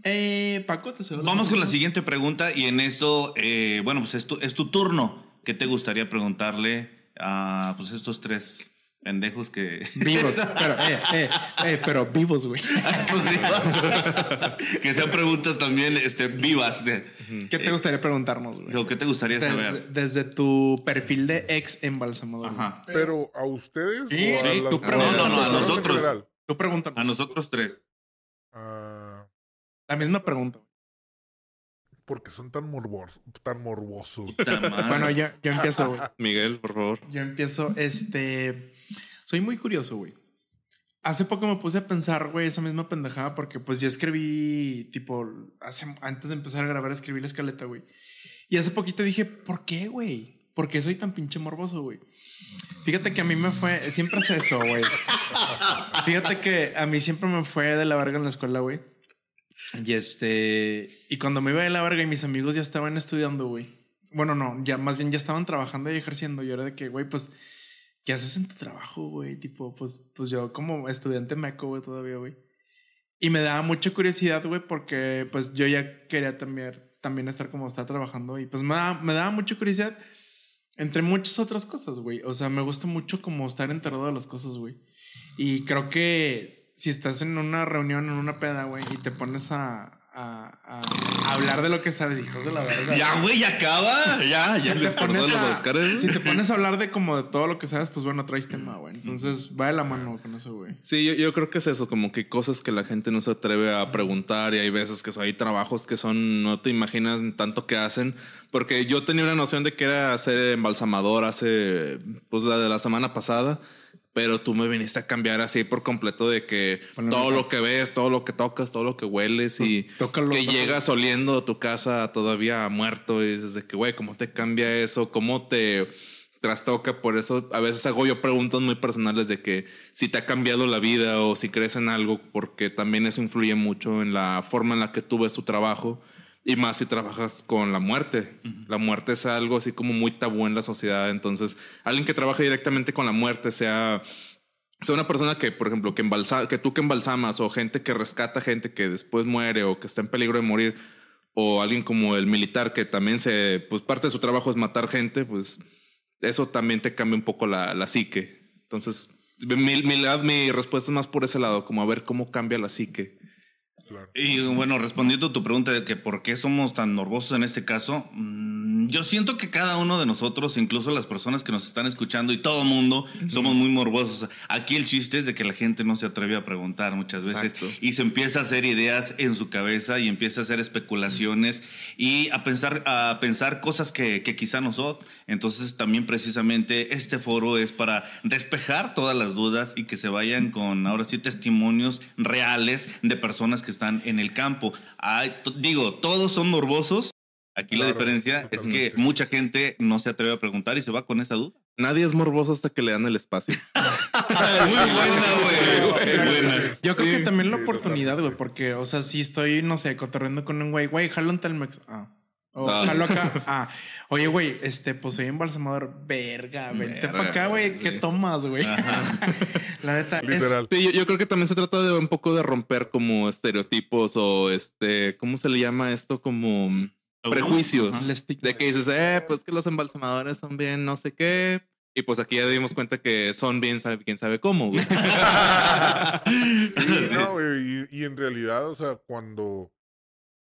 eh, Paco, te Vamos con la siguiente pregunta y en esto, eh, bueno, pues es tu, es tu turno. ¿Qué te gustaría preguntarle a pues, estos tres pendejos que... Vivos, [laughs] pero, eh, eh, eh, pero vivos, güey. a estos vivos? que sean preguntas también este, vivas. de- ¿Qué te gustaría preguntarnos, güey? Que te gustaría Desde, saber. desde tu perfil de ex embalsamador. güey. Ajá. Pero, ¿a ustedes? Sí, o a sí, las tú pregunta. No, no, a nosotros. Tú pregúntanos. A nosotros tres. Ah, La misma pregunta. porque son tan morbosos, tan morbosos. Puta madre. Bueno, yo, yo empiezo, güey. [laughs] Miguel, por favor. Yo empiezo, este... Soy muy curioso, güey. Hace poco me puse a pensar, güey, esa misma pendejada porque pues yo escribí, tipo, hace, antes de empezar a grabar, escribí la escaleta, güey. Y hace poquito dije, ¿por qué, güey? ¿Por qué soy tan pinche morboso, güey? Fíjate que a mí me fue, siempre hace eso, güey. Fíjate que a mí siempre me fue de la verga en la escuela, güey. Y este, y cuando me iba de la verga y mis amigos ya estaban estudiando, güey. Bueno, no, ya más bien ya estaban trabajando y ejerciendo. Y era de que, güey, pues, ¿qué haces en tu trabajo, güey? Tipo, pues, pues yo como estudiante meco, güey, todavía, güey. Y me daba mucha curiosidad, güey, porque pues yo ya quería también, también estar como está trabajando. Y pues me daba, me daba mucha curiosidad entre muchas otras cosas, güey. O sea, me gusta mucho como estar enterado de las cosas, güey. Y creo que si estás en una reunión, en una peda, güey, y te pones a, a- hablar de lo que sabes, hijos de la verga. Ya, güey, ya acaba. [laughs] Ya, Si ya. te, les pones pasó los a, si te pones a hablar de como de todo lo que sabes, pues bueno, traes tema, güey. Entonces va de la mano con eso, güey. Sí, yo, yo creo que es eso, como que cosas que la gente no se atreve a preguntar y hay veces que so- hay trabajos que son, no te imaginas tanto que hacen, porque yo tenía una noción de que era ser embalsamador hace, pues la de la semana pasada, pero tú me viniste a cambiar así por completo de que Ponle todo lo que ves, todo lo que tocas, todo lo que hueles Pues, y tócalo, que tócalo. llegas oliendo a tu casa todavía muerto y dices de que, güey, ¿cómo te cambia eso? ¿Cómo te trastoca? Por eso a veces hago yo preguntas muy personales de que si te ha cambiado la vida o si crees en algo, porque también eso influye mucho en la forma en la que tú ves tu trabajo y más si trabajas con la muerte. La muerte es algo así como muy tabú en la sociedad, entonces alguien que trabaja directamente con la muerte, sea sea, una persona que, por ejemplo, que, embalsa, que tú que embalsamas o gente que rescata gente que después muere o que está en peligro de morir o alguien como el militar que también se, pues parte de su trabajo es matar gente, pues eso también te cambia un poco la, la psique. Entonces, mi, mi, mi respuesta es más por ese lado, como a ver cómo cambia la psique. Y bueno, respondiendo a tu pregunta de que por qué somos tan morbosos en este caso, mm, yo siento que cada uno de nosotros, incluso las personas que nos están escuchando y todo mundo, somos muy morbosos. Aquí el chiste es de que la gente no se atreve a preguntar muchas veces y se empieza a hacer ideas en su cabeza y empieza a hacer especulaciones y a pensar, a pensar cosas que, que quizá no son. Entonces también precisamente este foro es para despejar todas las dudas y que se vayan con ahora sí testimonios reales de personas que están en el campo. digo, todos son morbosos. Aquí la diferencia es que mucha gente no se atreve a preguntar y se va con esa duda. Nadie es morboso hasta que le dan el espacio. [laughs] Muy buena, güey. [laughs] Yo creo que también la oportunidad, güey, porque, o sea, si estoy, no sé, cotorreando con un güey, güey, jalo un Telmex. Ah. O jalo acá. [laughs] Ah, oye, güey, este, pues soy embalsamador. Verga, vente para acá, güey. ¿Qué tomas, güey? [laughs] La neta. Literal. Sí, yo, creo que también se trata de un poco de romper como estereotipos o este, ¿cómo se le llama esto? Como prejuicios. de que dices, eh, pues que los embalsamadores son bien no sé qué. Y pues aquí ya dimos cuenta que son bien, sabe, quién sabe cómo, güey. [laughs] sí, no, güey. y en realidad, o sea, cuando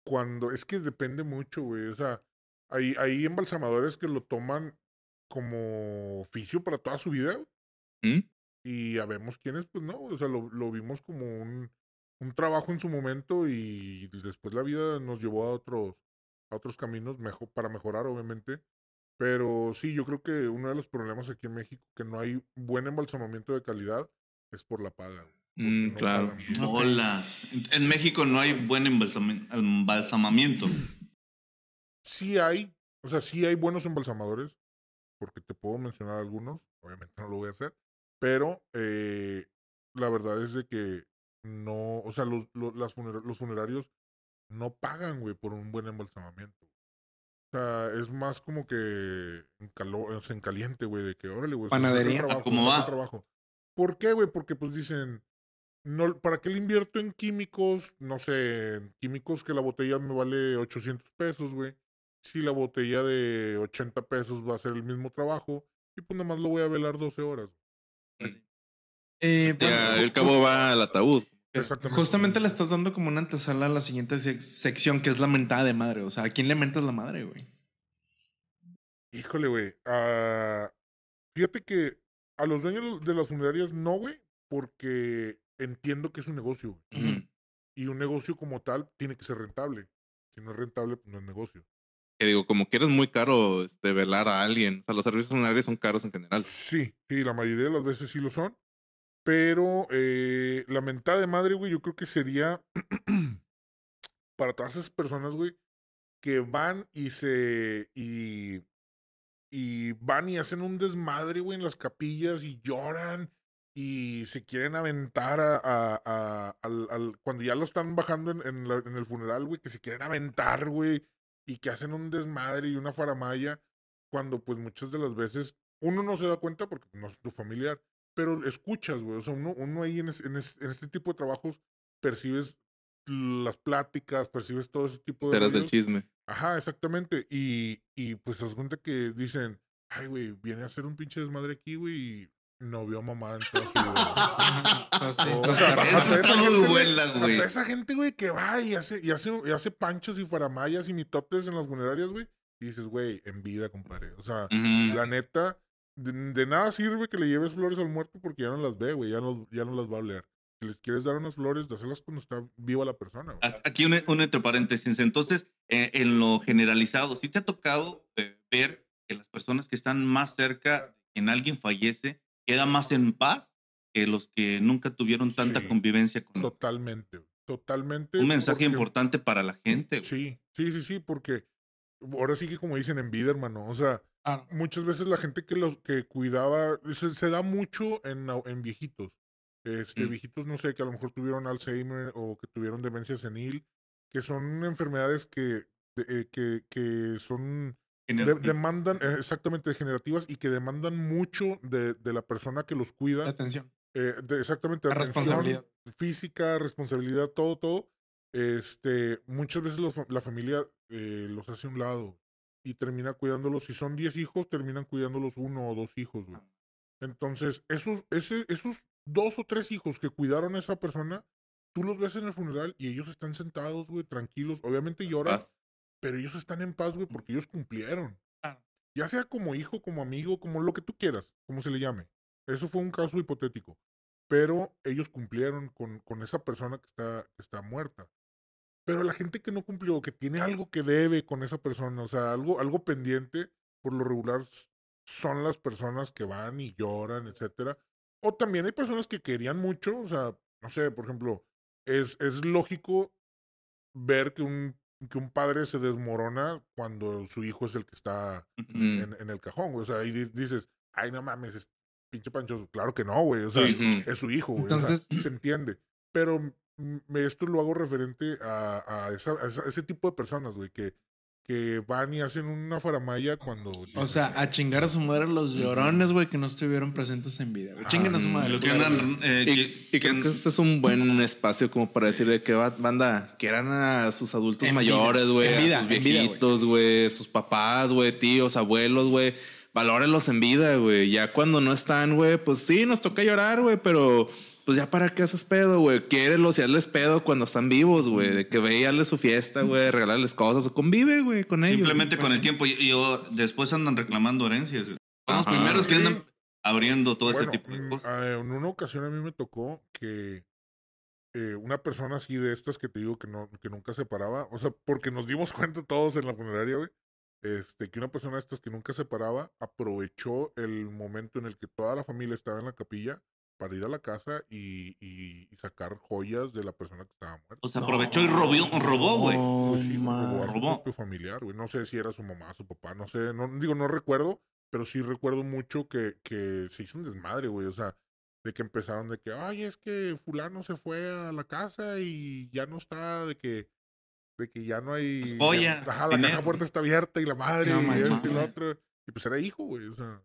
cuando es que depende mucho, güey. O sea, hay, hay embalsamadores que lo toman como oficio para toda su vida. ¿Mm? Y ya vemos quiénes, pues no. O sea, lo, lo vimos como un, un, trabajo en su momento y después la vida nos llevó a otros, a otros caminos mejor, para mejorar, obviamente. Pero sí, yo creo que uno de los problemas aquí en México, que no hay buen embalsamamiento de calidad, es por la paga. Mm, claro. En México no hay buen embalsamamiento. Sí hay. O sea, sí hay buenos embalsamadores. Porque te puedo mencionar algunos. Obviamente no lo voy a hacer. Pero eh, la verdad es de que no. O sea, los, los, los funerarios no pagan, güey, por un buen embalsamamiento. O sea, es más como que en, calor, en caliente, güey, de que órale, güey. Panadería. ¿Cómo va? Trabajo. ¿Por qué, güey? Porque pues dicen, no, ¿para qué le invierto en químicos? No sé, en químicos que la botella me vale 800 pesos, güey. Si la botella de 80 pesos va a hacer el mismo trabajo, y pues nada más lo voy a velar 12 horas. Eh, el cabo va al ataúd. Exactamente. Justamente le estás dando como una antesala a la siguiente sección, que es la mentada de madre. O sea, ¿a quién le mentas la madre, güey? Híjole, güey. Ah, fíjate que a los dueños de las funerarias no, güey, porque entiendo que es un negocio. Y un negocio como tal tiene que ser rentable. Si no es rentable, pues no es negocio. Que digo, como que muy caro este, velar a alguien. O sea, los servicios funerarios son caros en general. Sí, sí, la mayoría de las veces sí lo son. Pero eh, la mentada de madre, güey, yo creo que sería [clears throat] para todas esas personas, güey, que van y se. y. y van y hacen un desmadre, güey, en las capillas y lloran y se quieren aventar a, al, cuando ya lo están bajando en, en, el funeral, güey, que se quieren aventar, güey, y que hacen un desmadre y una faramaya, cuando pues muchas de las veces uno no se da cuenta porque no es tu familiar, pero escuchas, güey, o sea, uno, uno ahí en, en, este tipo de trabajos percibes las pláticas, percibes todo ese tipo de... Eras del chisme. Ajá, exactamente, y, y pues se das cuenta que dicen, ay, güey, viene a hacer un pinche desmadre aquí, güey, y no vio mamá en toda su vida. [laughs] o sea, hasta esa, gente, güey. esa gente, güey, que va y hace, y hace, y hace panchos y faramayas y mitotes en las funerarias, güey. Y dices, güey, en vida, compadre. O sea, la neta, de, nada sirve que le lleves flores al muerto porque ya no las ve, güey. Ya no, ya no las va a oler. Si les quieres dar unas flores, hacerlas cuando está viva la persona. Aquí un, un, entre paréntesis. Entonces, eh, en lo generalizado, ¿sí te ha tocado eh, ver que las personas que están más cerca en alguien fallece queda más en paz que los que nunca tuvieron tanta convivencia con Totalmente, totalmente. Un mensaje importante para la gente. Sí, sí, sí, sí, porque ahora sí que como dicen en vida, hermano, o sea, muchas veces la gente que los que cuidaba, se, da mucho en, en viejitos. Este, mm. viejitos, no sé, que a lo mejor tuvieron Alzheimer o que tuvieron demencia senil, que son enfermedades que, eh, que, que son demandan, eh, exactamente, degenerativas y que demandan mucho de, de, la persona que los cuida. Atención. Eh, de- exactamente. La atención responsabilidad. Física, responsabilidad, todo, todo. Este, muchas veces los la familia eh, los hace a un lado y termina cuidándolos. Si son 10 hijos, terminan cuidándolos uno o dos hijos, güey. Entonces, esos, ese, esos dos o tres hijos que cuidaron a esa persona, tú los ves en el funeral y ellos están sentados, güey, tranquilos. Obviamente lloran, Paz. Pero ellos están en paz, güey, porque ellos cumplieron. Claro. Ya sea como hijo, como amigo, como lo que tú quieras, como se le llame. Eso fue un caso hipotético. Pero ellos cumplieron con, con esa persona que está, que está muerta. Pero la gente que no cumplió, que tiene algo que debe con esa persona, o sea, algo, algo pendiente, por lo regular son las personas que van y lloran, etcétera. O también hay personas que querían mucho, o sea, no sé, por ejemplo, es, es lógico ver que un, que un padre se desmorona cuando su hijo es el que está Mm. en, en el cajón, güey. O sea, ahí di- dices, ay, no mames, es pinche panchoso. Claro que no, güey. O sea, es su hijo, güey. o sea, Entonces- se entiende. Pero mm, me- esto lo hago referente a, a esa- a esa- ese tipo de personas, güey, que, que van y hacen una faramaya cuando... O sea, a chingar a su madre los llorones, güey, que no estuvieron presentes en vida, güey. Chinguen a su Ah, madre. Lo que andan. eh, Y, que- y creo que este es un buen espacio como para decirle que banda, quieran a sus adultos mayores, güey, en a vida, sus viejitos, güey, sus papás, güey, tíos, abuelos, güey. Valórenlos en vida, güey. Ya cuando no están, güey, pues sí, nos toca llorar, güey, pero pues ya para qué haces pedo, güey. Quiérelos y hazles pedo cuando están vivos, güey. De que ve y hazles su fiesta, güey, regalarles cosas o convive, güey, con ellos. Simplemente con el tiempo. Y, y yo- después andan reclamando herencias. Son los primeros que andan abriendo todo Bueno, ese tipo de mm, cosas. ah, en una ocasión a mí me tocó que eh, una persona así de estas que te digo que no que nunca se paraba, o sea, porque nos dimos [laughs] cuenta todos en la funeraria, güey, este, que una persona de estas que nunca se paraba aprovechó el momento en el que toda la familia estaba en la capilla para ir a la casa y, y- y sacar joyas de la persona que estaba muerta. O sea, aprovechó y robó, robó, güey. Pues sí, robó a su robó. propio familiar, güey. No sé si era su mamá, su papá, no sé, no digo, no recuerdo, pero sí recuerdo mucho que, que se hizo un desmadre, güey. O sea, de que empezaron de que, ay, es que fulano se fue a la casa y ya no está, de que, de que ya no hay. Pues, joyas, ya- ajá, la caja fuerte está abierta y la madre, No y y lo otro. Y pues era hijo, güey. O sea.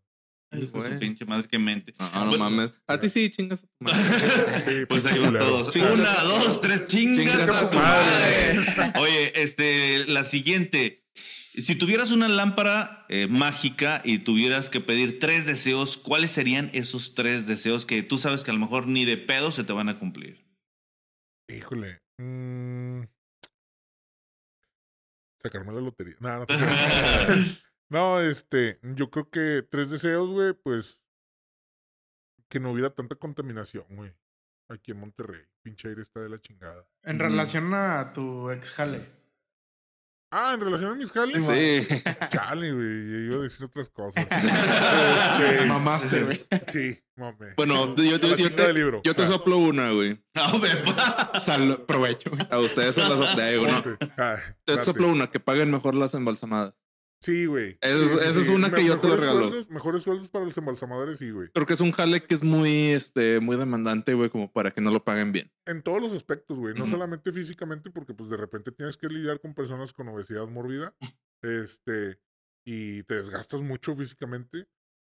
Hijo de su pinche madre, qué mente. No, no Bueno, mames. A ti sí, chingas a tu madre. [laughs] sí, Pues ahí van todos. Chingas Una, dos, tres, chingas, Chingas a a tu madre. Oye, este, la siguiente. Si tuvieras una lámpara eh, mágica y tuvieras que pedir tres deseos, ¿cuáles serían esos tres deseos que tú sabes que a lo mejor ni de pedo se te van a cumplir? Híjole. mm, sacarme la lotería. No, no. [laughs] No, este, yo creo que tres deseos, güey, pues que no hubiera tanta contaminación, güey. Aquí en Monterrey. Pinche aire está de la chingada. En relación a tu ex jale. Ah, en relación a mis jales. Sí. [laughs] Chale, güey. Iba a decir otras cosas. [laughs] Este, Mamaste, güey. Sí, mame. Bueno, yo, yo, yo te, libro. yo te Ah, soplo una, güey. No, me pasa. Salud, provecho, güey. A ustedes se las güey. No, ponte. Ah, te soplo una, que paguen mejor las embalsamadas. Sí, güey. Esa es- Sí, sí, esa es sí. una que yo te la regalo. sueldos- mejores sueldos para los embalsamadores, sí, güey. Creo que es un jale que es muy, este, muy demandante, güey, como para que no lo paguen bien. En todos los aspectos, güey. No solamente físicamente, porque pues de repente tienes que lidiar con personas con obesidad mórbida. Este, y te desgastas mucho físicamente.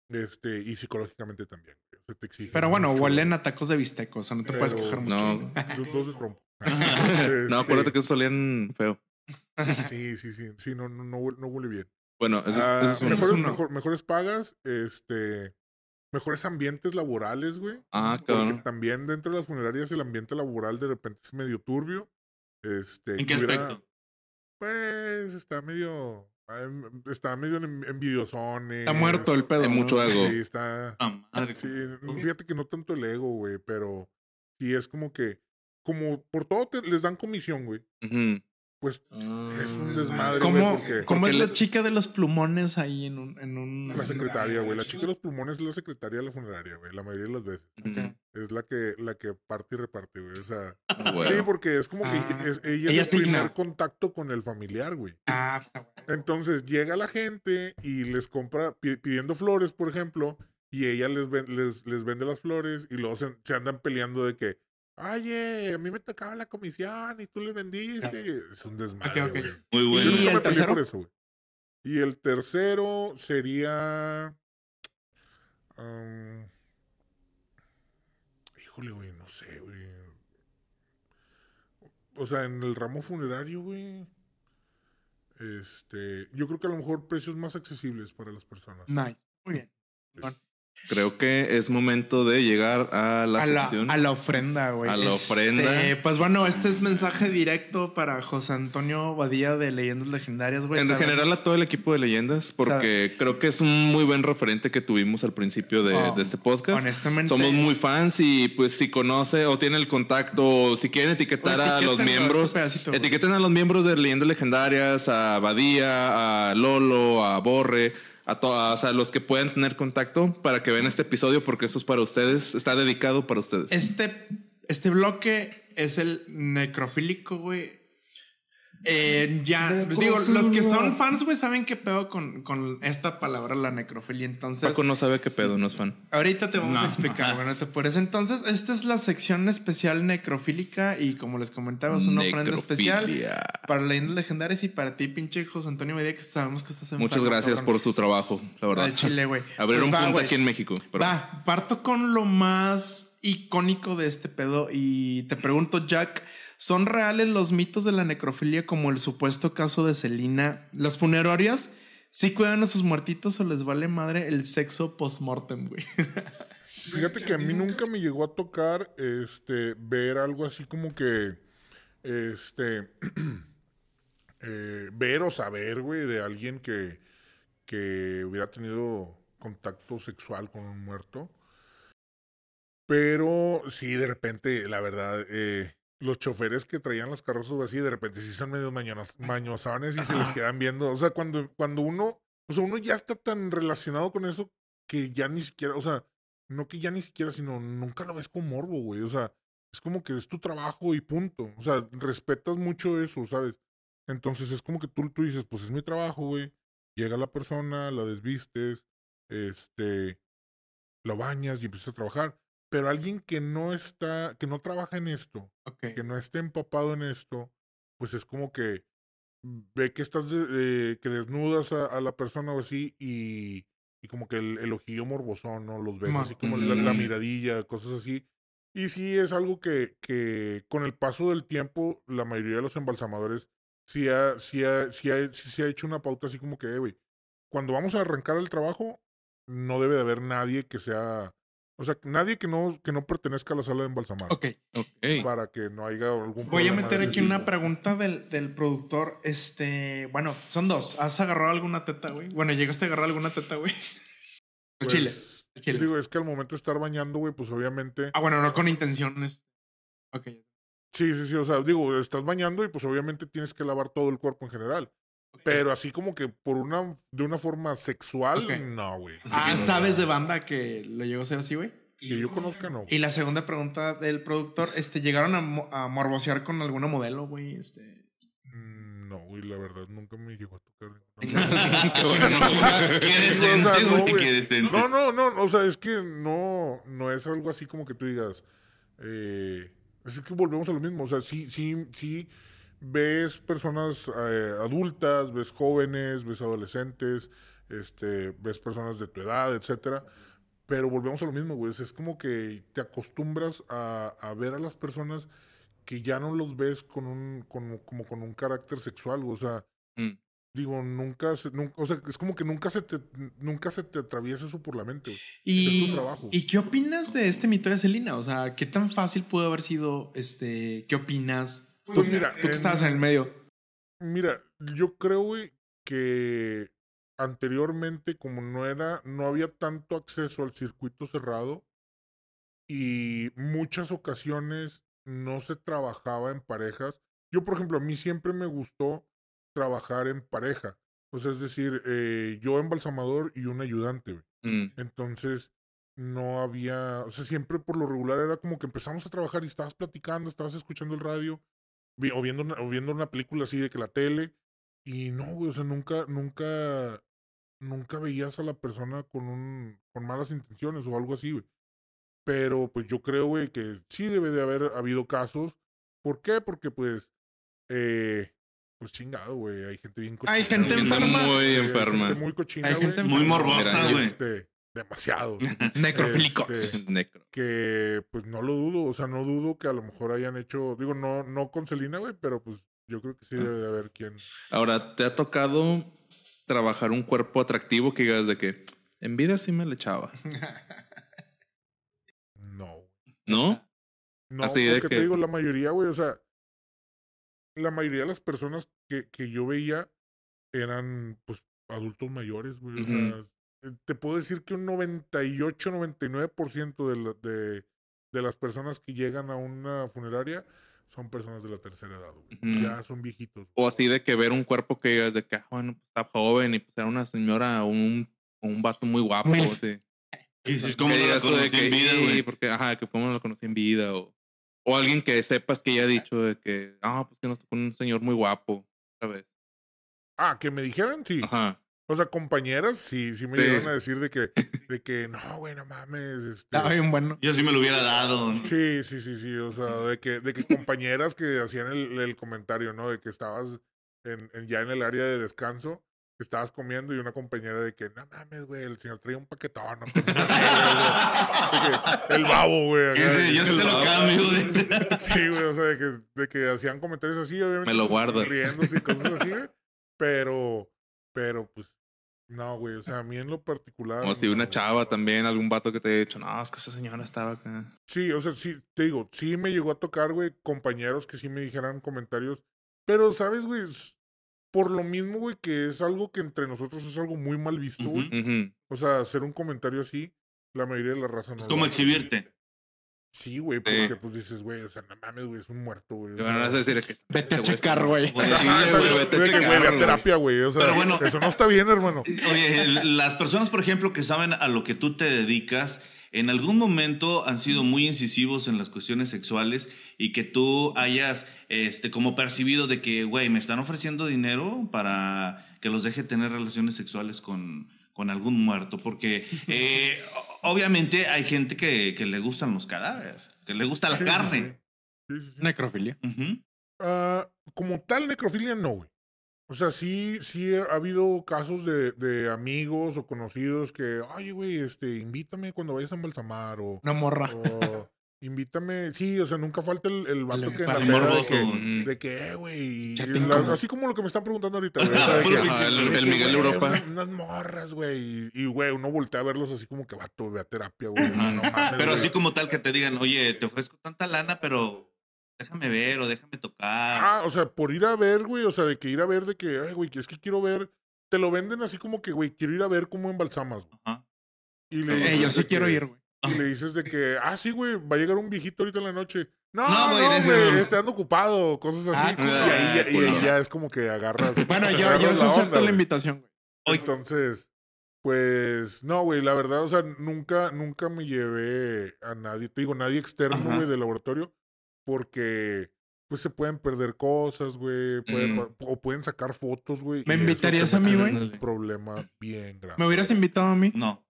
Este, y psicológicamente también. O sea, te exige Pero bueno, mucho, huelen a tacos de bistec, o sea, no te puedes quejar mucho. no. güey. Dos, dos de trompo. [laughs] [laughs] No, acuérdate que esos solían feo. [laughs] [laughs] Sí, sí, sí. Sí, no, no, no, huele, bien. Bueno, es, Ah, ese es uno. mejores, uno. mejor- mejores pagas, este, mejores ambientes laborales, güey. Ah, Porque cabrón. también dentro de las funerarias el ambiente laboral de repente es medio turbio. Este, ¿En qué hubiera- aspecto? Pues está medio. em, Está medio en- envidiosones. Está muerto el pedo. Mucho ego. Sí, está. Ah, madre. Sí, fíjate que no tanto el ego, güey, pero sí es como que. Como por todo te- les dan comisión, güey. Ujú. Pues es un desmadre, güey, ¿Cómo, porque. cómo porque es la chica de los plumones ahí en un... En un... La secretaria, güey. La chica de los pulmones es la secretaria de la funeraria, güey. La mayoría de las veces. Es la que, la que parte y reparte, güey. O sea. Bueno. Sí, porque es como que Ah, ella es, ella ella es es el primer contacto con el familiar, güey. Ah, pues, está bueno. Entonces llega la gente y les compra pi- pidiendo flores, por ejemplo, y ella les, ven- les, les vende las flores y luego se, se andan peleando de que, oye, a mí me tocaba la comisión y tú le vendiste. Es un desmadre, Ok, ok. güey. Muy bueno. ¿Y nunca el me por eso, güey. Y el tercero sería... um, Híjole, güey, no sé, güey. O sea, en el ramo funerario, güey. Este, yo creo que a lo mejor precios más accesibles para las personas. Nice. Muy bien. Bueno, Creo que es momento de llegar a la a, la, a la ofrenda, güey. A la Este, ofrenda. Pues bueno, este es mensaje directo para José Antonio Badía de Leyendas Legendarias, güey. en general a todo el equipo de leyendas, porque creo que es un muy buen referente que tuvimos al principio de, Oh, de este podcast. honestamente- Somos muy fans y pues si conoce o tiene el contacto o si quieren etiquetar a los miembros, este pedacito, güey. etiqueten a los miembros de Leyendas Legendarias, a Badía, a Lolo, a Borre, a todas, a los que puedan tener contacto para que vean este episodio porque esto es para ustedes, está dedicado para ustedes. Este, este bloque es el necrofílico, güey. Eh, ya, digo, los que son fans, güey, saben qué pedo con, con esta palabra, la necrofilia. Entonces, Paco no sabe qué pedo, no es fan. ahorita te vamos No, a explicar, ajá. güey, no te apures. Entonces, esta es la sección especial necrofílica y como les comentaba, es una ofrenda especial para leyendas legendarias y para ti, pinche José Antonio Medina, que sabemos que estás enfermo. Muchas gracias cabrón. por su trabajo, la verdad. Al chile, güey. [laughs] Abrir Pues un va, punto güey. aquí en México. pero- Va, parto con lo más icónico de este pedo y te pregunto, Jack, ¿son reales los mitos de la necrofilia como el supuesto caso de Celina? ¿Las funerarias sí cuidan a sus muertitos o les vale madre el sexo post-mortem, güey? [laughs] Fíjate que a mí nunca me llegó a tocar este ver algo así como que este [clears throat] eh, ver o saber, güey, de alguien que, que hubiera tenido contacto sexual con un muerto. Pero sí, de repente, la verdad, eh, los choferes que traían las carrozas así, de repente sí son medio mañonas, mañosones y se les quedan viendo. O sea, cuando, cuando uno, o sea, uno ya está tan relacionado con eso que ya ni siquiera, o sea, no que ya ni siquiera, sino nunca lo ves con morbo, güey. O sea, es como que es tu trabajo y punto. O sea, respetas mucho eso, ¿sabes? Entonces es como que tú, tú dices, pues es mi trabajo, güey. Llega la persona, la desvistes, este, lo bañas y empiezas a trabajar. Pero alguien que no está, que no trabaja en esto, que no esté empapado en esto, pues es como que ve que estás, de- eh, que desnudas a, a la persona o así y, y como que el, el ojillo morbosón, ¿no? Los ves Ma- así como la, la miradilla, cosas así. Y sí es algo que, que con el paso del tiempo, la mayoría de los embalsamadores sí, ha, sí, ha- sí, ha- sí se ha hecho una pauta así como que, eh, güey, cuando vamos a arrancar el trabajo, no debe de haber nadie que sea, o sea, nadie que no, que no pertenezca a la sala de embalsamar. Ok. Ok. Para que no haya algún Voy a problema meter aquí una pregunta del, del productor. Este, bueno, son dos. ¿Has agarrado alguna teta, güey? Bueno, ¿llegaste a agarrar alguna teta, güey? [laughs] Chile. Pues, al Chile. Digo, es que al momento de estar bañando, güey, pues obviamente. Ah, bueno, no con intenciones. Ok. Sí, sí, sí. O sea, digo, estás bañando y pues obviamente tienes que lavar todo el cuerpo en general. Pero así como que por una, de una forma sexual, no, güey. Ah, No, ¿sabes no. de banda que lo llegó a ser así, güey? Que yo conozca, no. Y la segunda pregunta del productor, este, ¿llegaron a, a morbosear con alguna modelo, güey? Este. Mm, No, güey, la verdad, nunca me llegó a tocar. [laughs] Qué decente, güey. qué decente. No, no, no, o sea, es que no, no es algo así como que tú digas, eh, es que volvemos a lo mismo, o sea, sí, sí, sí ves personas eh, adultas, ves jóvenes, ves adolescentes, este, ves personas de tu edad, etcétera, pero volvemos a lo mismo, güey, es como que te acostumbras a, a ver a las personas que ya no los ves con un, con, como con un carácter sexual, o sea, Mm. digo, nunca, se, nunca, o sea, es como que nunca se te, nunca se te atraviesa eso por la mente, güey. ¿Y, Es tu trabajo. ¿Y qué opinas de este mito de Celina? O sea, ¿qué tan fácil pudo haber sido? Este, ¿Qué opinas? Pues mira, Tú que en- estabas en el medio. Mira, yo creo, güey, que anteriormente, como no era, no había tanto acceso al circuito cerrado y muchas ocasiones no se trabajaba en parejas. Yo, por ejemplo, a mí siempre me gustó trabajar en pareja. O sea, es decir, eh, yo embalsamador y un ayudante. Mm. Entonces, no había, o sea, siempre por lo regular era como que empezamos a trabajar y estabas platicando, estabas escuchando el radio, o viendo una, o viendo una película así de que la tele, y no, güey, o sea, nunca, nunca, nunca veías a la persona con un, con malas intenciones o algo así, güey. Pero pues yo creo, güey, que sí debe de haber habido casos. ¿Por qué? Porque pues, eh, pues chingado, güey, hay gente bien cochina. Hay gente enferma. Muy Hay enferma. gente muy cochina, Hay Muy morbosa, güey. Este, demasiado. [laughs] Necrofílicos. Este, Necro. que pues no lo dudo, o sea, no dudo que a lo mejor hayan hecho, digo, no, no con Selena, güey, pero pues yo creo que sí debe de haber quien. Ahora, ¿te ha tocado trabajar un cuerpo atractivo que digas de que en vida sí me le echaba? No. ¿No? No, Así de porque que- te digo, la mayoría, güey, o sea, la mayoría de las personas que, que yo veía eran, pues, adultos mayores, güey. O sea, te puedo decir que un 98, 99% de, la- de, de las personas que llegan a una funeraria son personas de la tercera edad, güey. Ya son viejitos. O así de que ver un cuerpo que digas de que, ah, bueno, pues está joven y pues era una señora o un, un vato muy guapo. O así. Y dices, ¿cómo que no la digas tú de conocí que, en vida, "Sí, güey? porque, ajá, que cómo no lo conocí en vida. O, o alguien que sepas que ya ha dicho de que, ah, pues que nos tocó un señor muy guapo, ¿sabes? Ah, que me dijeran, sí. Ajá. O sea, compañeras, sí, sí me Sí. llegaron a decir de que, [laughs] de que no, güey, no mames. Este, Estaba bien bueno. Yo sí me lo hubiera dado. ¿no? Sí, sí, sí, sí. O sea, de que, de que compañeras que hacían el, el comentario, ¿no? De que estabas en, en- ya en el área de descanso, estabas comiendo y una compañera de que, no mames, güey, el señor traía un paquetón. ¿no? [laughs] El babo, güey. acá, Ese, de yo se lo babo. cambio. de- Sí, güey, o sea, de que, de que hacían comentarios así, obviamente. Me lo pues, guardo. Riéndose y cosas así, güey. Pero, pero, pues, no, güey, o sea, a mí en lo particular. O si no, una güey. chava también, algún vato que te haya dicho, no, es que esa señora estaba acá. Sí, o sea, sí, te digo, sí me llegó a tocar, güey, compañeros que sí me dijeran comentarios. Pero, ¿sabes, güey? Por lo mismo, güey, que es algo que entre nosotros es algo muy mal visto, güey. O sea, hacer un comentario así, la mayoría de la raza no. Es como exhibirte. Sí, güey, porque pues dices, güey, o sea, no mames, güey, es un muerto, güey. o Te van sea, a decir que. Vete a este güey checar, güey. Vete a güey. terapia, güey. O sea, Pero bueno. eso no está bien, hermano. [laughs] Oye, las personas, por ejemplo, que saben a lo que tú te dedicas, en algún momento han sido muy incisivos en las cuestiones sexuales y que tú hayas, este, como percibido de que, güey, me están ofreciendo dinero para que los deje tener relaciones sexuales con, con algún muerto, porque eh, obviamente hay gente que, que le gustan los cadáveres, que le gusta la Sí, carne. sí. Necrofilia. Ah, como tal, necrofilia no, güey. O sea, sí, sí ha habido casos de, de amigos o conocidos que, oye, güey, este, invítame cuando vayas a embalsamar o, Una morra. o invítame. Sí, o sea, nunca falta el, el vato El que en la el peda de que, güey. de que, eh, güey, así como lo que me están preguntando ahorita, [laughs] güey. o sea, de que- Ajá, el- de el que, Miguel Europa. Unas, unas morras, güey. Y, güey, uno voltea a verlos así como que vato, ve a terapia, güey. No, mames, Pero así como tal que te digan, oye, te ofrezco tanta lana, pero déjame ver o déjame tocar. Ah, o sea, por ir a ver, güey, o sea, de que ir a ver, de que, ay, güey, que es que quiero ver, te lo venden así como que, güey, quiero ir a ver cómo embalsamas, güey. Ajá. Y le Eh, yo sí quiero que- ir, güey. Y le dices de que, ah, sí, güey, va a llegar un viejito ahorita en la noche. No, No, no, güey, no. está ando ocupado, cosas así. Ah, y, ahí, ya- y ahí culo. ya es como que agarras. Bueno, yo, agarras yo la acepto onda, la güey. invitación, güey. Entonces, pues, no, güey, la verdad, o sea, nunca, nunca me llevé a nadie, te digo, nadie externo, Ajá. güey, del laboratorio, porque, pues, se pueden perder cosas, güey, pueden- Mm. o pueden sacar fotos, güey. ¿Me invitarías a mí, güey? Un problema bien grande. ¿Me hubieras invitado a mí? No.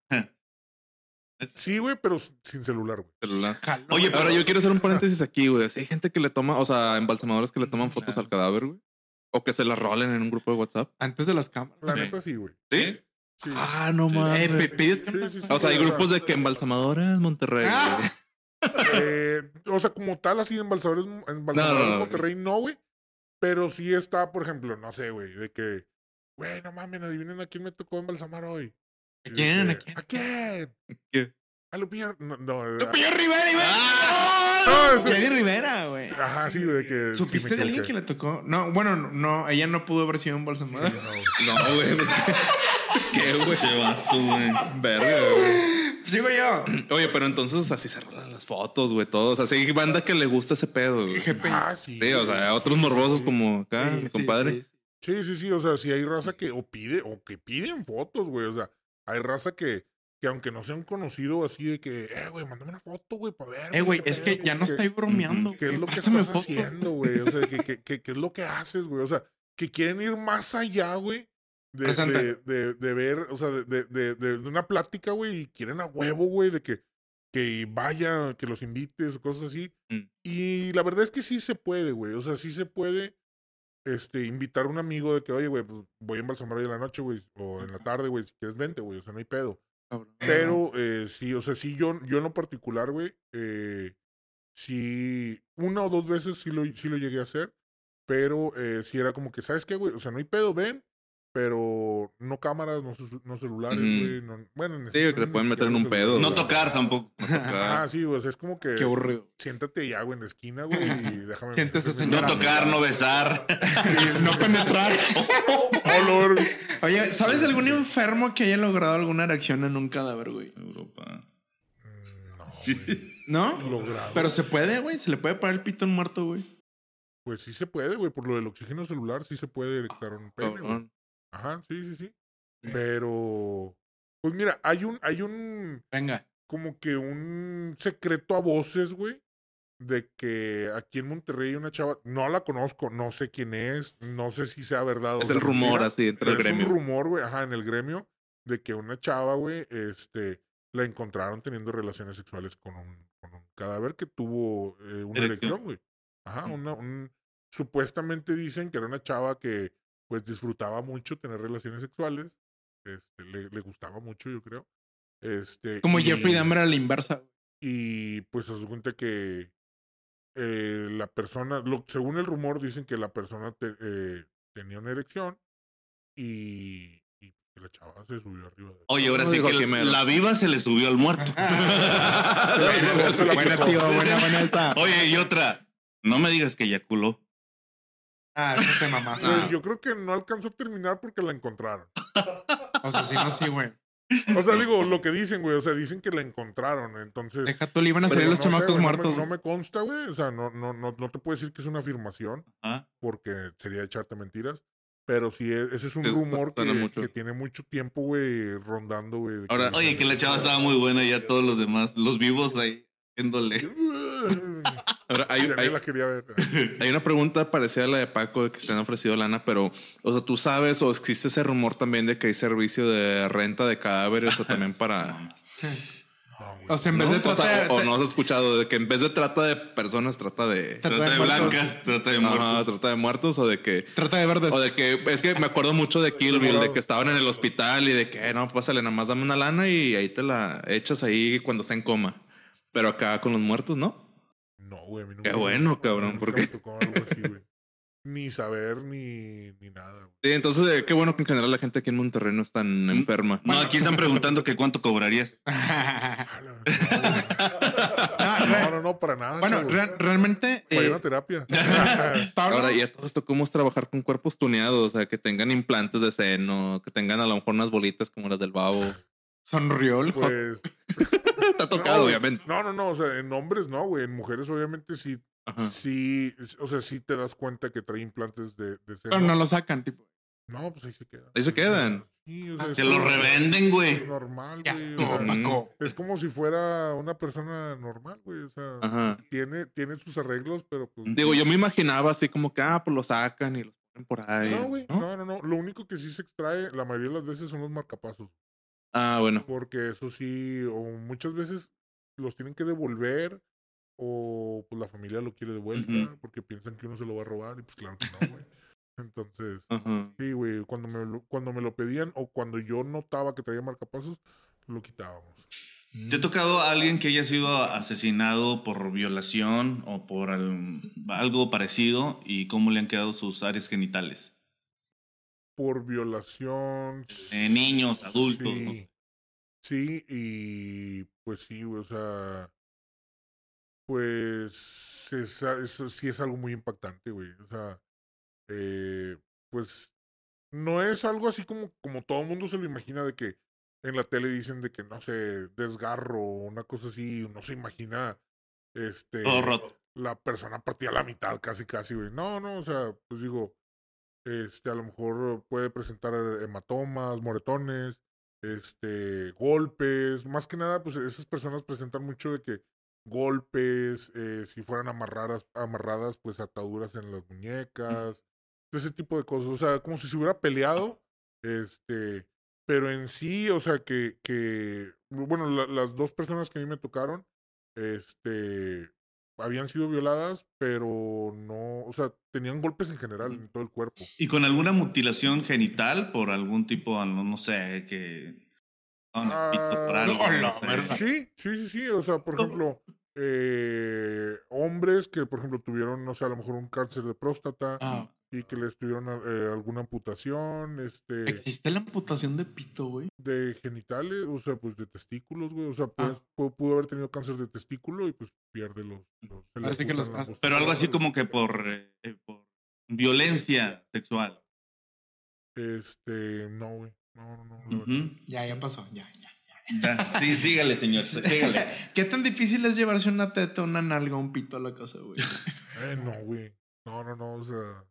Sí, güey, pero sin celular, güey. Celular. Jalo, Oye. Ahora yo quiero hacer un paréntesis aquí, güey. Si hay gente que le toma, o sea, embalsamadores que le toman fotos al cadáver, güey. O que se las rolen en un grupo de WhatsApp. Antes de las cámaras. La Sí. neta sí, güey. ¿Sí? Sí. Ah, no Sí. mames. Sí, una- sí, sí. o sea, hay grupos de que embalsamadores Monterrey. Ah. Eh, o sea, como tal, así embalsadores, embalsadores No, no, no, de Monterrey, no, güey. Pero sí está, por ejemplo, no sé, güey, de que, güey, no mames, adivinen a quién me tocó embalsamar hoy. ¿A Y quién? de ¿A que, quién? ¿A quién? ¿Qué? A Lupillo. No, no, ¡Lupillo Rivera, güey! No, ¡No! ese- Jenny Rivera, güey. Ajá, sí, güey, de que. sí ¿Supiste me de alguien que le tocó? No, bueno, no, ella no pudo haber sido Sí, embalsamada. no, güey. [laughs] No, güey. pues, ¿Qué, güey? Ese vato, güey. Verga, güey. Sigo yo. Oye, pero entonces así se rolan las fotos, güey, todos. O sea, hay banda que le gusta ese pedo, güey. Ah, sí. Sí, o sea, otros sí, morbosos sí. como acá, Sí, mi sí, compadre. sí, sí. Sí, sí, sí, o sea, sí hay raza que o pide, o que piden fotos, güey, o sea, hay raza que, que aunque no sean conocido así de que, eh, güey, mándame una foto, güey, para ver. Eh, güey, es que ya no estoy bromeando. ¿Qué es lo que estás foto. haciendo, güey? O sea, ¿qué, qué, qué- qué es lo que haces, güey? O sea, que quieren ir más allá, güey, de, de, de, de ver, o sea, de, de, de, de una plática, güey, y quieren a huevo, güey, de que, que vaya, que los invites o cosas así. Mm. Y la verdad es que sí se puede, güey. O sea, sí se puede este, invitar a un amigo de que, oye, güey, pues voy a embalsamar hoy en la noche, güey, o en la tarde, güey, si quieres vente, güey, o sea, no hay pedo. cabrón. Pero eh, sí, o sea, sí, yo, yo en lo particular, güey, eh, sí, una o dos veces sí lo, sí lo llegué a hacer, pero eh, sí era como que, ¿sabes qué, güey? O sea, no hay pedo, ven, pero no cámaras, no, celulares, güey. No, bueno, en Sí, que te pueden meter en un pedo. No tocar tampoco. Ah, sí, sea, es como que Qué aburrido. siéntate ya, güey, en la esquina, güey, y [laughs] déjame. Siéntese, No tocar, no besar. no penetrar. [laughs] Oh, Lord. Oye, ¿sabes de algún enfermo que haya logrado alguna erección en un cadáver, güey? Europa. Mm, No, [laughs] güey. ¿No? Logrado. Pero se puede, güey. Se le puede parar el pito a un muerto, güey. Pues sí se puede, güey, por lo del oxígeno celular, sí se puede erectar un pene, güey. Ajá, sí, sí, sí. Pero, pues mira, hay un, hay un, Venga. como que un secreto a voces, güey, de que aquí en Monterrey hay una chava, no la conozco, no sé quién es, no sé si sea verdad Es el rumor así entre el es gremio. un rumor, güey, ajá, en el gremio, de que una chava, güey, este, la encontraron teniendo relaciones sexuales con un, con un cadáver que tuvo eh, una erección, güey. Ajá, una, un, supuestamente dicen que era una chava que, pues, disfrutaba mucho tener relaciones sexuales, este, le, le gustaba mucho, yo creo. Este, Como y- Jeffrey Dahmer a la inversa. y pues se cuenta que eh, la persona, lo, según el rumor, dicen que la persona te- eh, tenía una erección y, y la chava se subió arriba de Oye, ahora No sí que quimero. la viva se le subió al muerto. [laughs] [laughs] Buena, tío. Buena, buena [laughs] esa. Oye, y otra. No me digas que eyaculó. Ah, eso te mamás. Pues, Yo creo que no alcanzó a terminar porque la encontraron. O sea, sí, no, sí, güey. O sea, digo, lo que dicen, güey, o sea, dicen que la encontraron, entonces... Deja tú, le iban a salir los no sé, chamacos güey, no me- muertos. No me, consta, güey, o sea, no, no, no, no te puedo decir que es una afirmación Ajá. porque sería echarte mentiras, pero sí, e- ese es un Es- rumor que, que tiene mucho tiempo, güey, rondando, güey. Ahora- Oye, que la chava estaba muy buena y ya todos los demás, los vivos ahí, viéndole. [laughs] Ahora, hay, Ya ni hay- la quería ver. [laughs] hay una pregunta parecida a la de Paco de que se han ofrecido lana, pero, o sea, tú sabes o existe ese rumor también de que hay servicio de renta de cadáveres o también para. No. O sea, en vez ¿No? de O, sea, o- no has escuchado de que en vez de trata de personas, trata de. Trata Trata de muertos. blancas, trata de Ajá, muertos. trata de muertos o de que. Trata de verdes. O de que es que me acuerdo mucho de Kill Bill, de que estaban en el hospital y de que no, pásale, nada más dame una lana y ahí te la echas ahí cuando está en coma. Pero acá con los muertos, ¿no? No, güey, a mí nunca Qué bueno, [laughs] cabrón, nunca porque- me tocó algo así, güey. Ni saber ni, ni nada, güey. Sí, entonces eh, qué bueno que en general la gente aquí en Monterrey no es tan enferma. No, aquí están preguntando que cuánto cobrarías. [laughs] [laughs] No, no, no, para nada. bueno, re- realmente. Para ir eh, a terapia. Pablo, Ahora, y a todo esto, ¿cómo es trabajar con cuerpos tuneados? O sea, que tengan implantes de seno, que tengan a lo mejor unas bolitas como las del babo. hot. Pues. [laughs] Está tocado, no, obviamente. No, no, no. O sea, en hombres no, güey. En mujeres, obviamente, sí. Ajá. Sí. O sea, sí te das cuenta que trae implantes de, de seno. Pero no lo sacan, tipo. No, pues ahí se quedan. Ahí se quedan. Sí, o sea, Se lo revenden, güey. Normal, güey. o sea. Es como si fuera una persona normal, güey. O sea, Ajá. tiene, tiene sus arreglos, pero pues. Digo, yo me imaginaba así como que, ah, pues lo sacan y los ponen por ahí. No, güey. ¿no? No, no, no. Lo único que sí se extrae la mayoría de las veces son los marcapasos. Ah, bueno. Porque eso sí, o muchas veces los tienen que devolver, o pues la familia lo quiere de vuelta, Ujú. porque piensan que uno se lo va a robar, y pues claro que no, güey. Entonces, Ajá. sí, güey, cuando me, lo, cuando me lo pedían, o cuando yo notaba que traía marcapasos, lo quitábamos. ¿Te ha tocado a alguien que haya sido asesinado por violación o por al- algo parecido y cómo le han quedado sus áreas genitales? Por violación. Eh, niños, adultos, ¿no? Sí. Y pues sí, o sea, pues eso sí es algo muy impactante, güey. O sea, eh, pues no es algo así como, como todo el mundo se lo imagina de que en la tele dicen de que, no sé, desgarro o una cosa así, no se imagina, este, Todo roto. la persona partida a la mitad, casi, casi, güey. No, no, o sea, pues digo, este, a lo mejor puede presentar hematomas, moretones, este, golpes, más que nada, pues esas personas presentan mucho de que golpes, eh, si fueran amarradas, amarradas, pues ataduras en las muñecas, ese tipo de cosas, o sea, como si se hubiera peleado, este, pero en sí, o sea, que, que bueno, la- las dos personas que a mí me tocaron, este, habían sido violadas, pero no, o sea, tenían golpes en general en todo el cuerpo. ¿Y con alguna mutilación genital por algún tipo, no, no sé, que por Ah, algo, no, no la sé. verdad. [laughs] Sí, sí, sí, sí. O sea, por ejemplo, eh, hombres que, por ejemplo, tuvieron, no sé, a lo mejor un cáncer de próstata Ah, y que les tuvieron eh, alguna amputación, este, existe la amputación de pito, güey. de genitales, o sea, pues de testículos, güey. O sea, pues, Ah. pu- pudo haber tenido cáncer de testículo y pues pierde los. los le Parece que los Pero algo así como que por, eh, por violencia sexual. Este, no, güey. No, no, no. Ya, ya pasó, ya, ya. Ya, Sí, sígale, señor. [laughs] Sígale. [laughs] ¿Qué tan difícil es llevarse una teta, una nalga, un pito a la casa, güey? Eh, no, güey. No, no, no, o sea.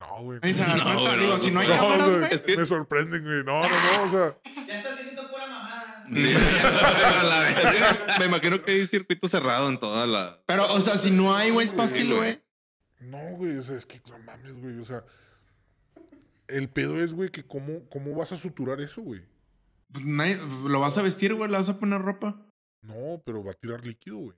No, güey. Ahí se dan No, cuenta, güey, digo, no, si no hay No, cámaras, güey, güey. Es que- Me sorprenden, güey. No, no, no, o sea. [laughs] Ya estás diciendo pura mamada. Sí. [laughs] La verga. Me imagino que hay circuito cerrado en toda la. Pero, o sea, si no hay, güey, es fácil, güey. No, güey, o sea, es que no mames, güey. O sea, el pedo es, güey, que cómo, cómo vas a suturar eso, güey. Pues nadie- lo vas a vestir, güey, le vas a poner ropa. No, pero va a tirar líquido, güey.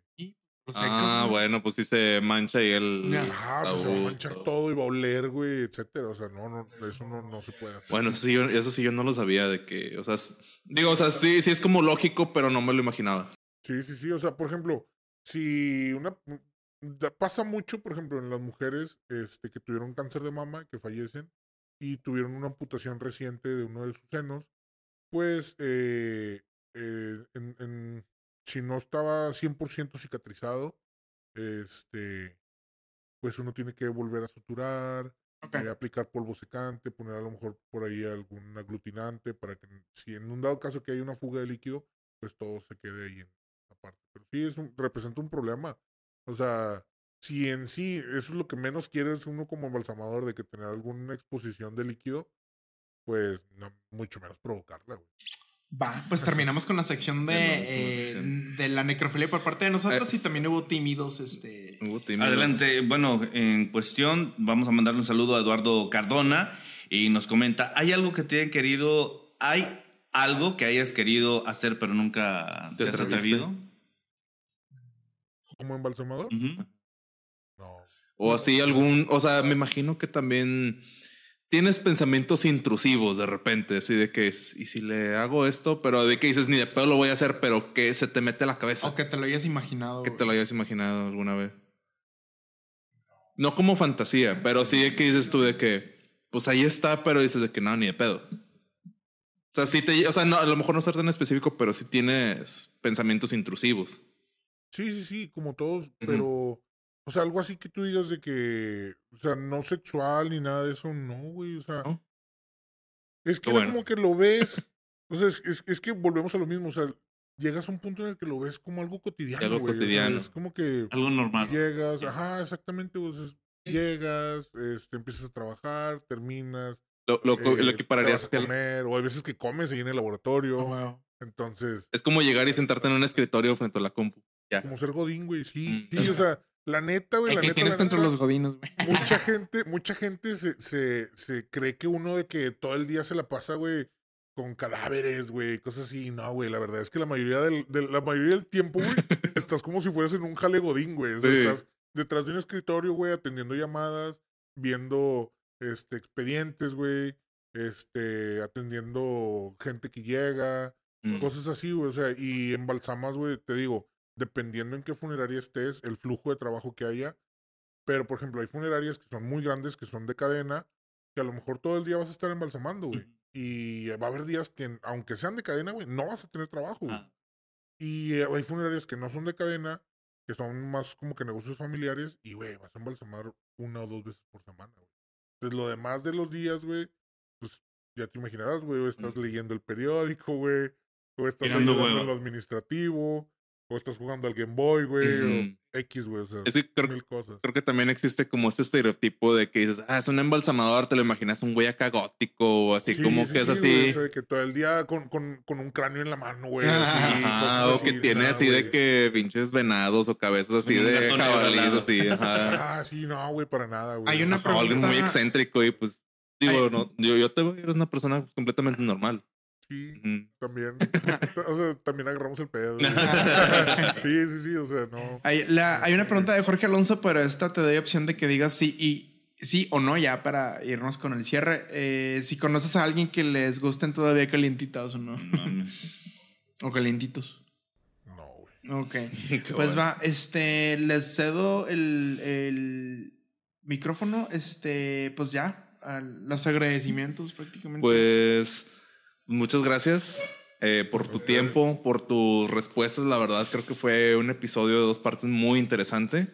Secas, Ah, bueno, pues sí se mancha y el. Ya. Ajá, o sea, se va a manchar todo. y va a oler, güey, etcétera. O sea, no, no, eso no, no se puede hacer. Bueno, eso sí, yo, eso sí yo no lo sabía de que, o sea, digo, o sea, sí, sí es como lógico, pero no me lo imaginaba. Sí, sí, sí. O sea, por ejemplo, si una. Pasa mucho, por ejemplo, en las mujeres este, que tuvieron cáncer de mama, que fallecen, y tuvieron una amputación reciente de uno de sus senos, pues, eh, eh, en, en- si no estaba 100% cicatrizado, este, pues uno tiene que volver a suturar, eh, aplicar polvo secante, poner a lo mejor por ahí algún aglutinante para que si en un dado caso que hay una fuga de líquido, pues todo se quede ahí en la parte. Pero sí, es un, representa un problema. O sea, si en sí eso es lo que menos quiere es uno como embalsamador de que tener alguna exposición de líquido, pues no, mucho menos provocarla, güey. Va, pues terminamos con la sección de, eh, sección. de la necrofilia por parte de nosotros Eh. y también hubo tímidos, este... Hubo tímidos. Adelante. Bueno, en cuestión, vamos a mandarle un saludo a Eduardo Cardona y nos comenta, ¿hay algo que te haya querido, hay algo que hayas querido hacer pero nunca te, ¿Te has atrevido? Como embalsamador, Ujú. no. O así algún, o sea, me imagino que también tienes pensamientos intrusivos de repente, así de que, y si le hago esto, pero de que dices, ni de pedo lo voy a hacer, pero que se te mete a la cabeza. O que te lo hayas imaginado. Que te lo hayas imaginado alguna vez. No como fantasía, pero sí de que dices tú de que, pues ahí está, pero dices de que no, ni de pedo. O sea, sí te, o sea, no, a lo mejor no ser tan específico, pero sí tienes pensamientos intrusivos. Sí, sí, sí, como todos, pero, o sea, algo así que tú digas de que, o sea, no sexual ni nada de eso, no, güey, o sea, ¿No? es que era como que lo ves, o sea, es, es, es que volvemos a lo mismo, o sea, llegas a un punto en el que lo ves como algo cotidiano, Algo güey, o sea, cotidiano. es como que Algo normal. llegas, ajá, exactamente, llegas, este, empiezas a trabajar, terminas, Lo, lo, eh, lo equipararías a comer, o hay veces que comes ahí en el laboratorio, Ah, wow. entonces, Es como llegar y sentarte en un escritorio frente a la compu. Como ser godín, güey, sí, Mm, sí, o sea, la neta, güey, Ey, la ¿Qué neta, tienes la contra neta, los godines, güey? mucha [laughs] gente, mucha gente se, se, se cree que uno de que todo el día se la pasa, güey, con cadáveres, güey, cosas así. No, güey, la verdad es que la mayoría del, de- la mayoría del tiempo, güey, [laughs] estás como si fueras en un jale godín, güey. O sea, Sí. estás detrás de un escritorio, güey, atendiendo llamadas, viendo este expedientes, güey, este, atendiendo gente que llega, Mm. cosas así, güey. O sea, y embalsamas, güey, te digo, dependiendo en qué funeraria estés, el flujo de trabajo que haya. Pero, por ejemplo, hay funerarias que son muy grandes, que son de cadena, que a lo mejor todo el día vas a estar embalsamando, güey. Y va a haber días que, aunque sean de cadena, güey, no vas a tener trabajo, güey. Ah, Y eh, hay funerarias que no son de cadena, que son más como que negocios familiares, y, güey, vas a embalsamar una o dos veces por semana, güey. Entonces, lo demás de los días, güey, pues ya te imaginarás, güey, estás leyendo el periódico, güey, o estás Tirando ayudando en lo administrativo, o estás jugando al Game Boy, güey, o X, güey, o sea, Es que creo, mil cosas. creo que también existe como este estereotipo de que dices, ah, es un embalsamador, te lo imaginas un güey acá gótico o así Sí, como sí, que es sí, así. güey, o sea, que todo el día con, con, con un cráneo en la mano, güey. así, Ajá, o así, que tiene nada, así de que pinches venados o cabezas así de jabalíes así, ajá. [laughs] Ah, sí, no, güey, para nada, güey. Hay una Ajá, o alguien muy pregunta- excéntrico y pues digo, Ay. no, yo, yo te veo, eres una persona completamente normal. También. [laughs] o sea, también agarramos el pedo. [laughs] sí, sí, sí, o sea, no. Hay, la- hay una pregunta de Jorge Alonso, pero esta te doy opción de que digas sí y sí o no, ya para irnos con el cierre. eh, si conoces a alguien que les gusten todavía calientitos o no. Mames. [laughs] o calientitos. No, güey. Ok. Qué Pues bueno. va, este, les cedo el, el micrófono, este, pues ya, a los agradecimientos prácticamente. Pues muchas gracias eh, por tu tiempo, por tus respuestas. La verdad, creo que fue un episodio de dos partes muy interesante.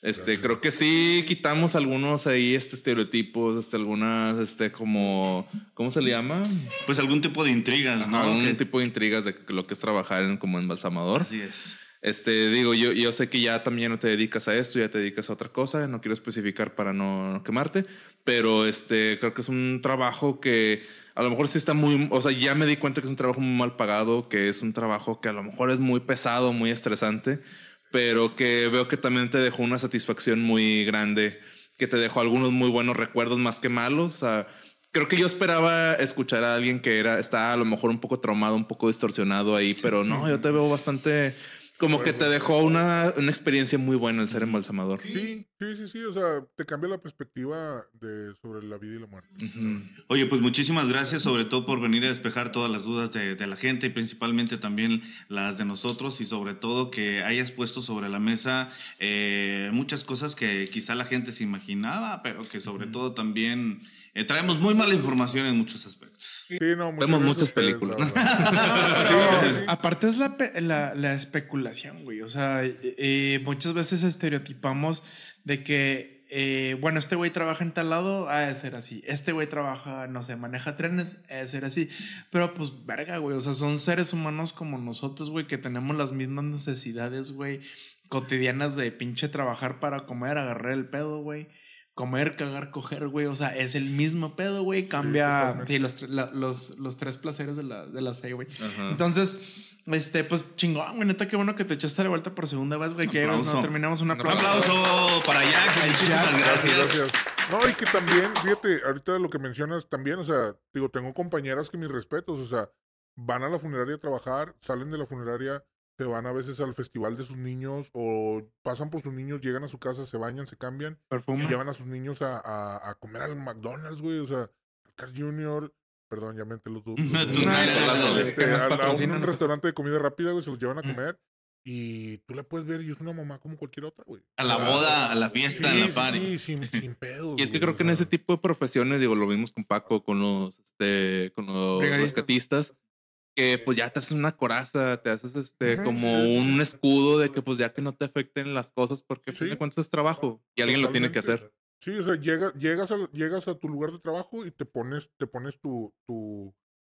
Este, creo que sí quitamos algunos ahí, este estereotipos, este, algunas, este, como, ¿cómo se le llama? Pues algún tipo de intrigas, ¿no? Algún tipo de intrigas de lo que es trabajar en, como embalsamador. Así es. Este, digo, yo, yo sé que ya también no te dedicas a esto, ya te dedicas a otra cosa, no quiero especificar para no quemarte, pero este, creo que es un trabajo que a lo mejor sí está muy, o sea, ya me di cuenta que es un trabajo muy mal pagado, que es un trabajo que a lo mejor es muy pesado, muy estresante, pero que veo que también te dejó una satisfacción muy grande, que te dejó algunos muy buenos recuerdos más que malos, o sea, creo que yo esperaba escuchar a alguien que era, está a lo mejor un poco traumado, un poco distorsionado ahí, pero no, yo te veo bastante como que te dejó una, una experiencia muy buena el ser embalsamador. Sí, sí, sí, sí. O sea, te cambia la perspectiva de, sobre la vida y la muerte. Oye, pues muchísimas gracias, sobre todo por venir a despejar todas las dudas de, de la gente y principalmente también las de nosotros y sobre todo que hayas puesto sobre la mesa eh, muchas cosas que quizá la gente se imaginaba, pero que sobre todo también eh, traemos muy mala información en muchos aspectos. Sí, no, muchas Vemos muchas películas. [laughs] Sí. Aparte es la, pe- la, la especulación, güey. O sea, eh, eh, muchas veces estereotipamos de que, eh, bueno, este güey trabaja en tal lado, ha de ser así. Este güey trabaja, no sé, maneja trenes, ha de ser así. Pero pues, verga, güey. O sea, son seres humanos como nosotros, güey, que tenemos las mismas necesidades, güey, cotidianas de pinche trabajar para comer, agarrar el pedo, güey. Comer, cagar, coger, güey. O sea, es el mismo pedo, güey. Cambia totalmente. sí, los, la- los, los tres placeres de la, de la serie, güey. Entonces, este, pues chingón, güey. Neta, qué bueno que te echaste de vuelta por segunda vez, güey. Que no aplauso. terminamos un Un Un aplauso. aplauso para Jack, muchísimas gracias. Gracias. No, y que también, fíjate, ahorita lo que mencionas también, o sea, digo, tengo compañeras que mis respetos, o sea, van a la funeraria a trabajar, salen de la funeraria, se van a veces al festival de sus niños o pasan por sus niños, llegan a su casa, se bañan, se cambian y Perfume. llevan a sus niños a, a, a comer al McDonald's, güey, o sea, al Carl Jr., perdón, ya menté los dos. Este, a- a un restaurante de comida rápida, güey, se los llevan a comer y tú la puedes ver y es una mamá como cualquier otra, güey. A la boda, a la fiesta, a Sí, la sí, party. sí, sin, [laughs] sin pedos. Y es que güey, creo o que en ese tipo de profesiones, digo, lo vimos con Paco, con los, este, con los rescatistas, que pues ya te haces una coraza, te haces este, como sí, un escudo de que pues ya que no te afecten las cosas, porque a fin de cuentas es trabajo y alguien lo tiene que hacer. Sí, o sea, llega, llegas, a, llegas a tu lugar de trabajo y te pones, te pones tu, tu,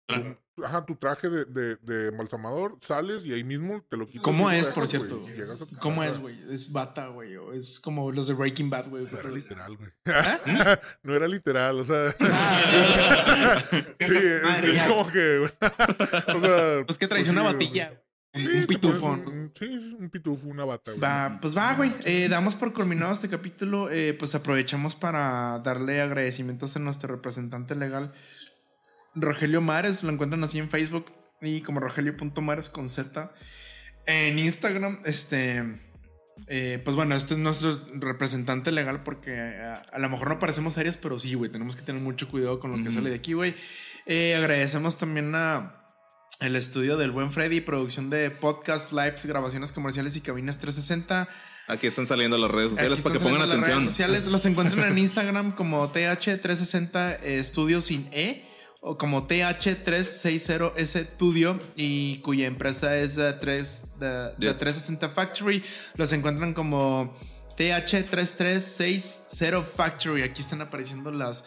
Traje. tu- ajá, tu traje de, de, de embalsamador, sales y ahí mismo te lo quitas. ¿Cómo es, por dejas, cierto? a ¿Cómo es, güey? ¿Es bata, güey? ¿O es como los de Breaking Bad, güey? No era literal, güey. ¿Eh? [laughs] no era literal, o sea. [laughs] Ah, [laughs] sí, es, como que. o sea. Pues que traes una sí, batilla. Sí, Un, pitufo. un- sí, un pitufo, una bata, güey. Va, pues va, güey. Eh, damos por culminado este capítulo. Eh, pues aprovechamos para darle agradecimientos a nuestro representante legal, Rogelio Mares. Lo encuentran así en Facebook y como rogelio.mares con Z. En Instagram, este. eh, pues bueno, este es nuestro representante legal porque a, a lo mejor no parecemos serios, pero sí, güey. Tenemos que tener mucho cuidado con lo que sale de aquí, güey. Eh, agradecemos también a el estudio del buen Freddy, producción de podcast, lives, grabaciones comerciales y cabinas 360. Aquí están saliendo las redes sociales para que pongan saliendo las atención. redes sociales los encuentran en [laughs] Instagram como TH360 Estudio sin E o como TH360 Studio y cuya empresa es eh, 3, de, de Yeah. 360 Factory. Los encuentran como TH3360 Factory. Aquí están apareciendo las,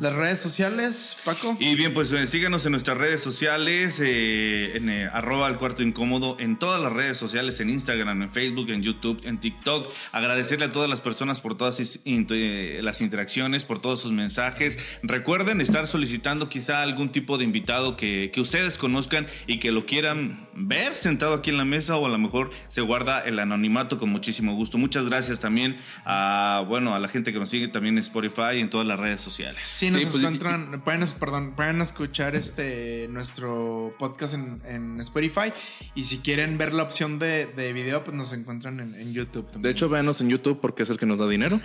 las redes sociales, Paco. Y bien, pues eh, síganos en nuestras redes sociales, eh, en eh, arroba al cuarto incómodo, en todas las redes sociales, en Instagram, en Facebook, en YouTube, en TikTok. Agradecerle a todas las personas por todas eh, las interacciones, por todos sus mensajes. Recuerden estar solicitando quizá algún tipo de invitado que, que ustedes conozcan y que lo quieran ver sentado aquí en la mesa o a lo mejor se guarda el anonimato con muchísimo gusto. Muchas gracias también a, bueno, a la gente que nos sigue también en Spotify y en todas las redes sociales. Sí, nos Sí, pues, encuentran, pueden, perdón, pueden escuchar este nuestro podcast en, en Spotify y si quieren ver la opción de, de video, pues nos encuentran en, en YouTube. también. De hecho, véanos en YouTube porque es el que nos da dinero.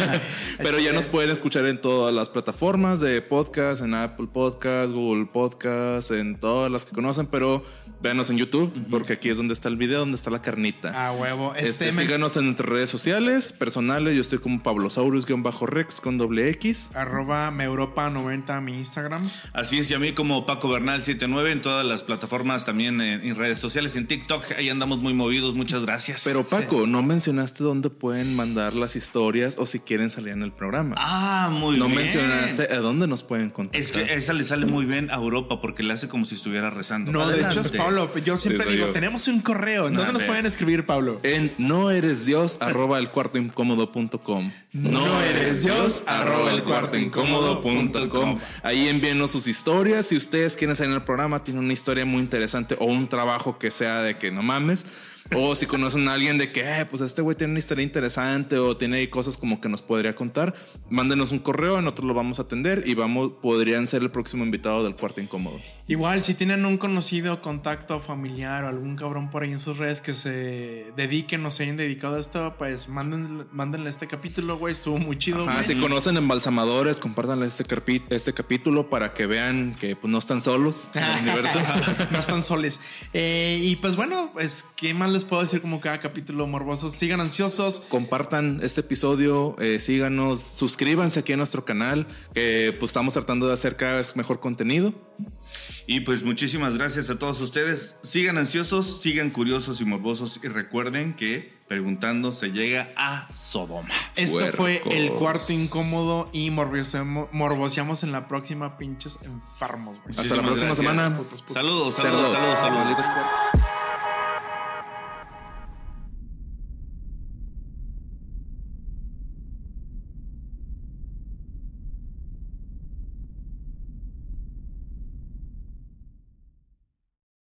[laughs] Pero ya nos pueden escuchar en todas las plataformas de podcast, en Apple Podcast, Google Podcast, en todas las que conocen, pero véanos en YouTube porque aquí es donde está el video, donde está la carnita. a huevo. Este, Este, me- síganos en nuestras redes sociales personales. Yo estoy como Pablosaurus-Rex con doble X. arroba Meuropa90 mi Instagram. Así es, y a mí como Paco Bernal 79 en todas las plataformas, también en, en redes sociales, en TikTok, ahí andamos muy movidos, muchas gracias. Pero Paco, no mencionaste dónde pueden mandar las historias o si quieren salir en el programa. Ah, muy no bien. mencionaste a dónde nos pueden contactar. Es que esa le sale muy bien a Europa porque le hace como si estuviera rezando. No, de hecho es. Pablo. Yo siempre digo, yo. tenemos un correo. ¿En A dónde nos pueden escribir, Pablo? En no eres Dios arroba el cuarto incómodo.com. No eres Dios, arroba el cuarto incómodo.com. Ahí envíenos sus historias. Si ustedes quieren salir en el programa, tienen una historia muy interesante o un trabajo que sea de que no mames. O si conocen a alguien de que, eh, pues este güey tiene una historia interesante o tiene cosas como que nos podría contar, mándenos un correo, nosotros lo vamos a atender y vamos, podrían ser el próximo invitado del cuarto incómodo. Igual, si tienen un conocido, contacto familiar o algún cabrón por ahí en sus redes que se dediquen o se hayan dedicado a esto, pues mándenle, mándenle este capítulo, güey. Estuvo muy chido, Ajá, si conocen embalsamadores, compártanle este, este capítulo para que vean que pues, no están solos en el universo. [laughs] no están soles. Eh, y pues bueno, pues, ¿qué más les puedo decir como cada capítulo morboso? Sigan ansiosos. Compartan este episodio, eh, síganos, suscríbanse aquí a nuestro canal, que pues estamos tratando de hacer cada vez mejor contenido. Y pues muchísimas gracias a todos ustedes. Sigan ansiosos, sigan curiosos y morbosos y recuerden que preguntando se llega a Sodoma. Esto fue el cuarto incómodo y morboseamos, en la próxima, pinches enfermos. Hasta la próxima gracias. semana. Putos, putos. Saludos, saludos, Cerdos. saludos, saludos. Malditos puercos.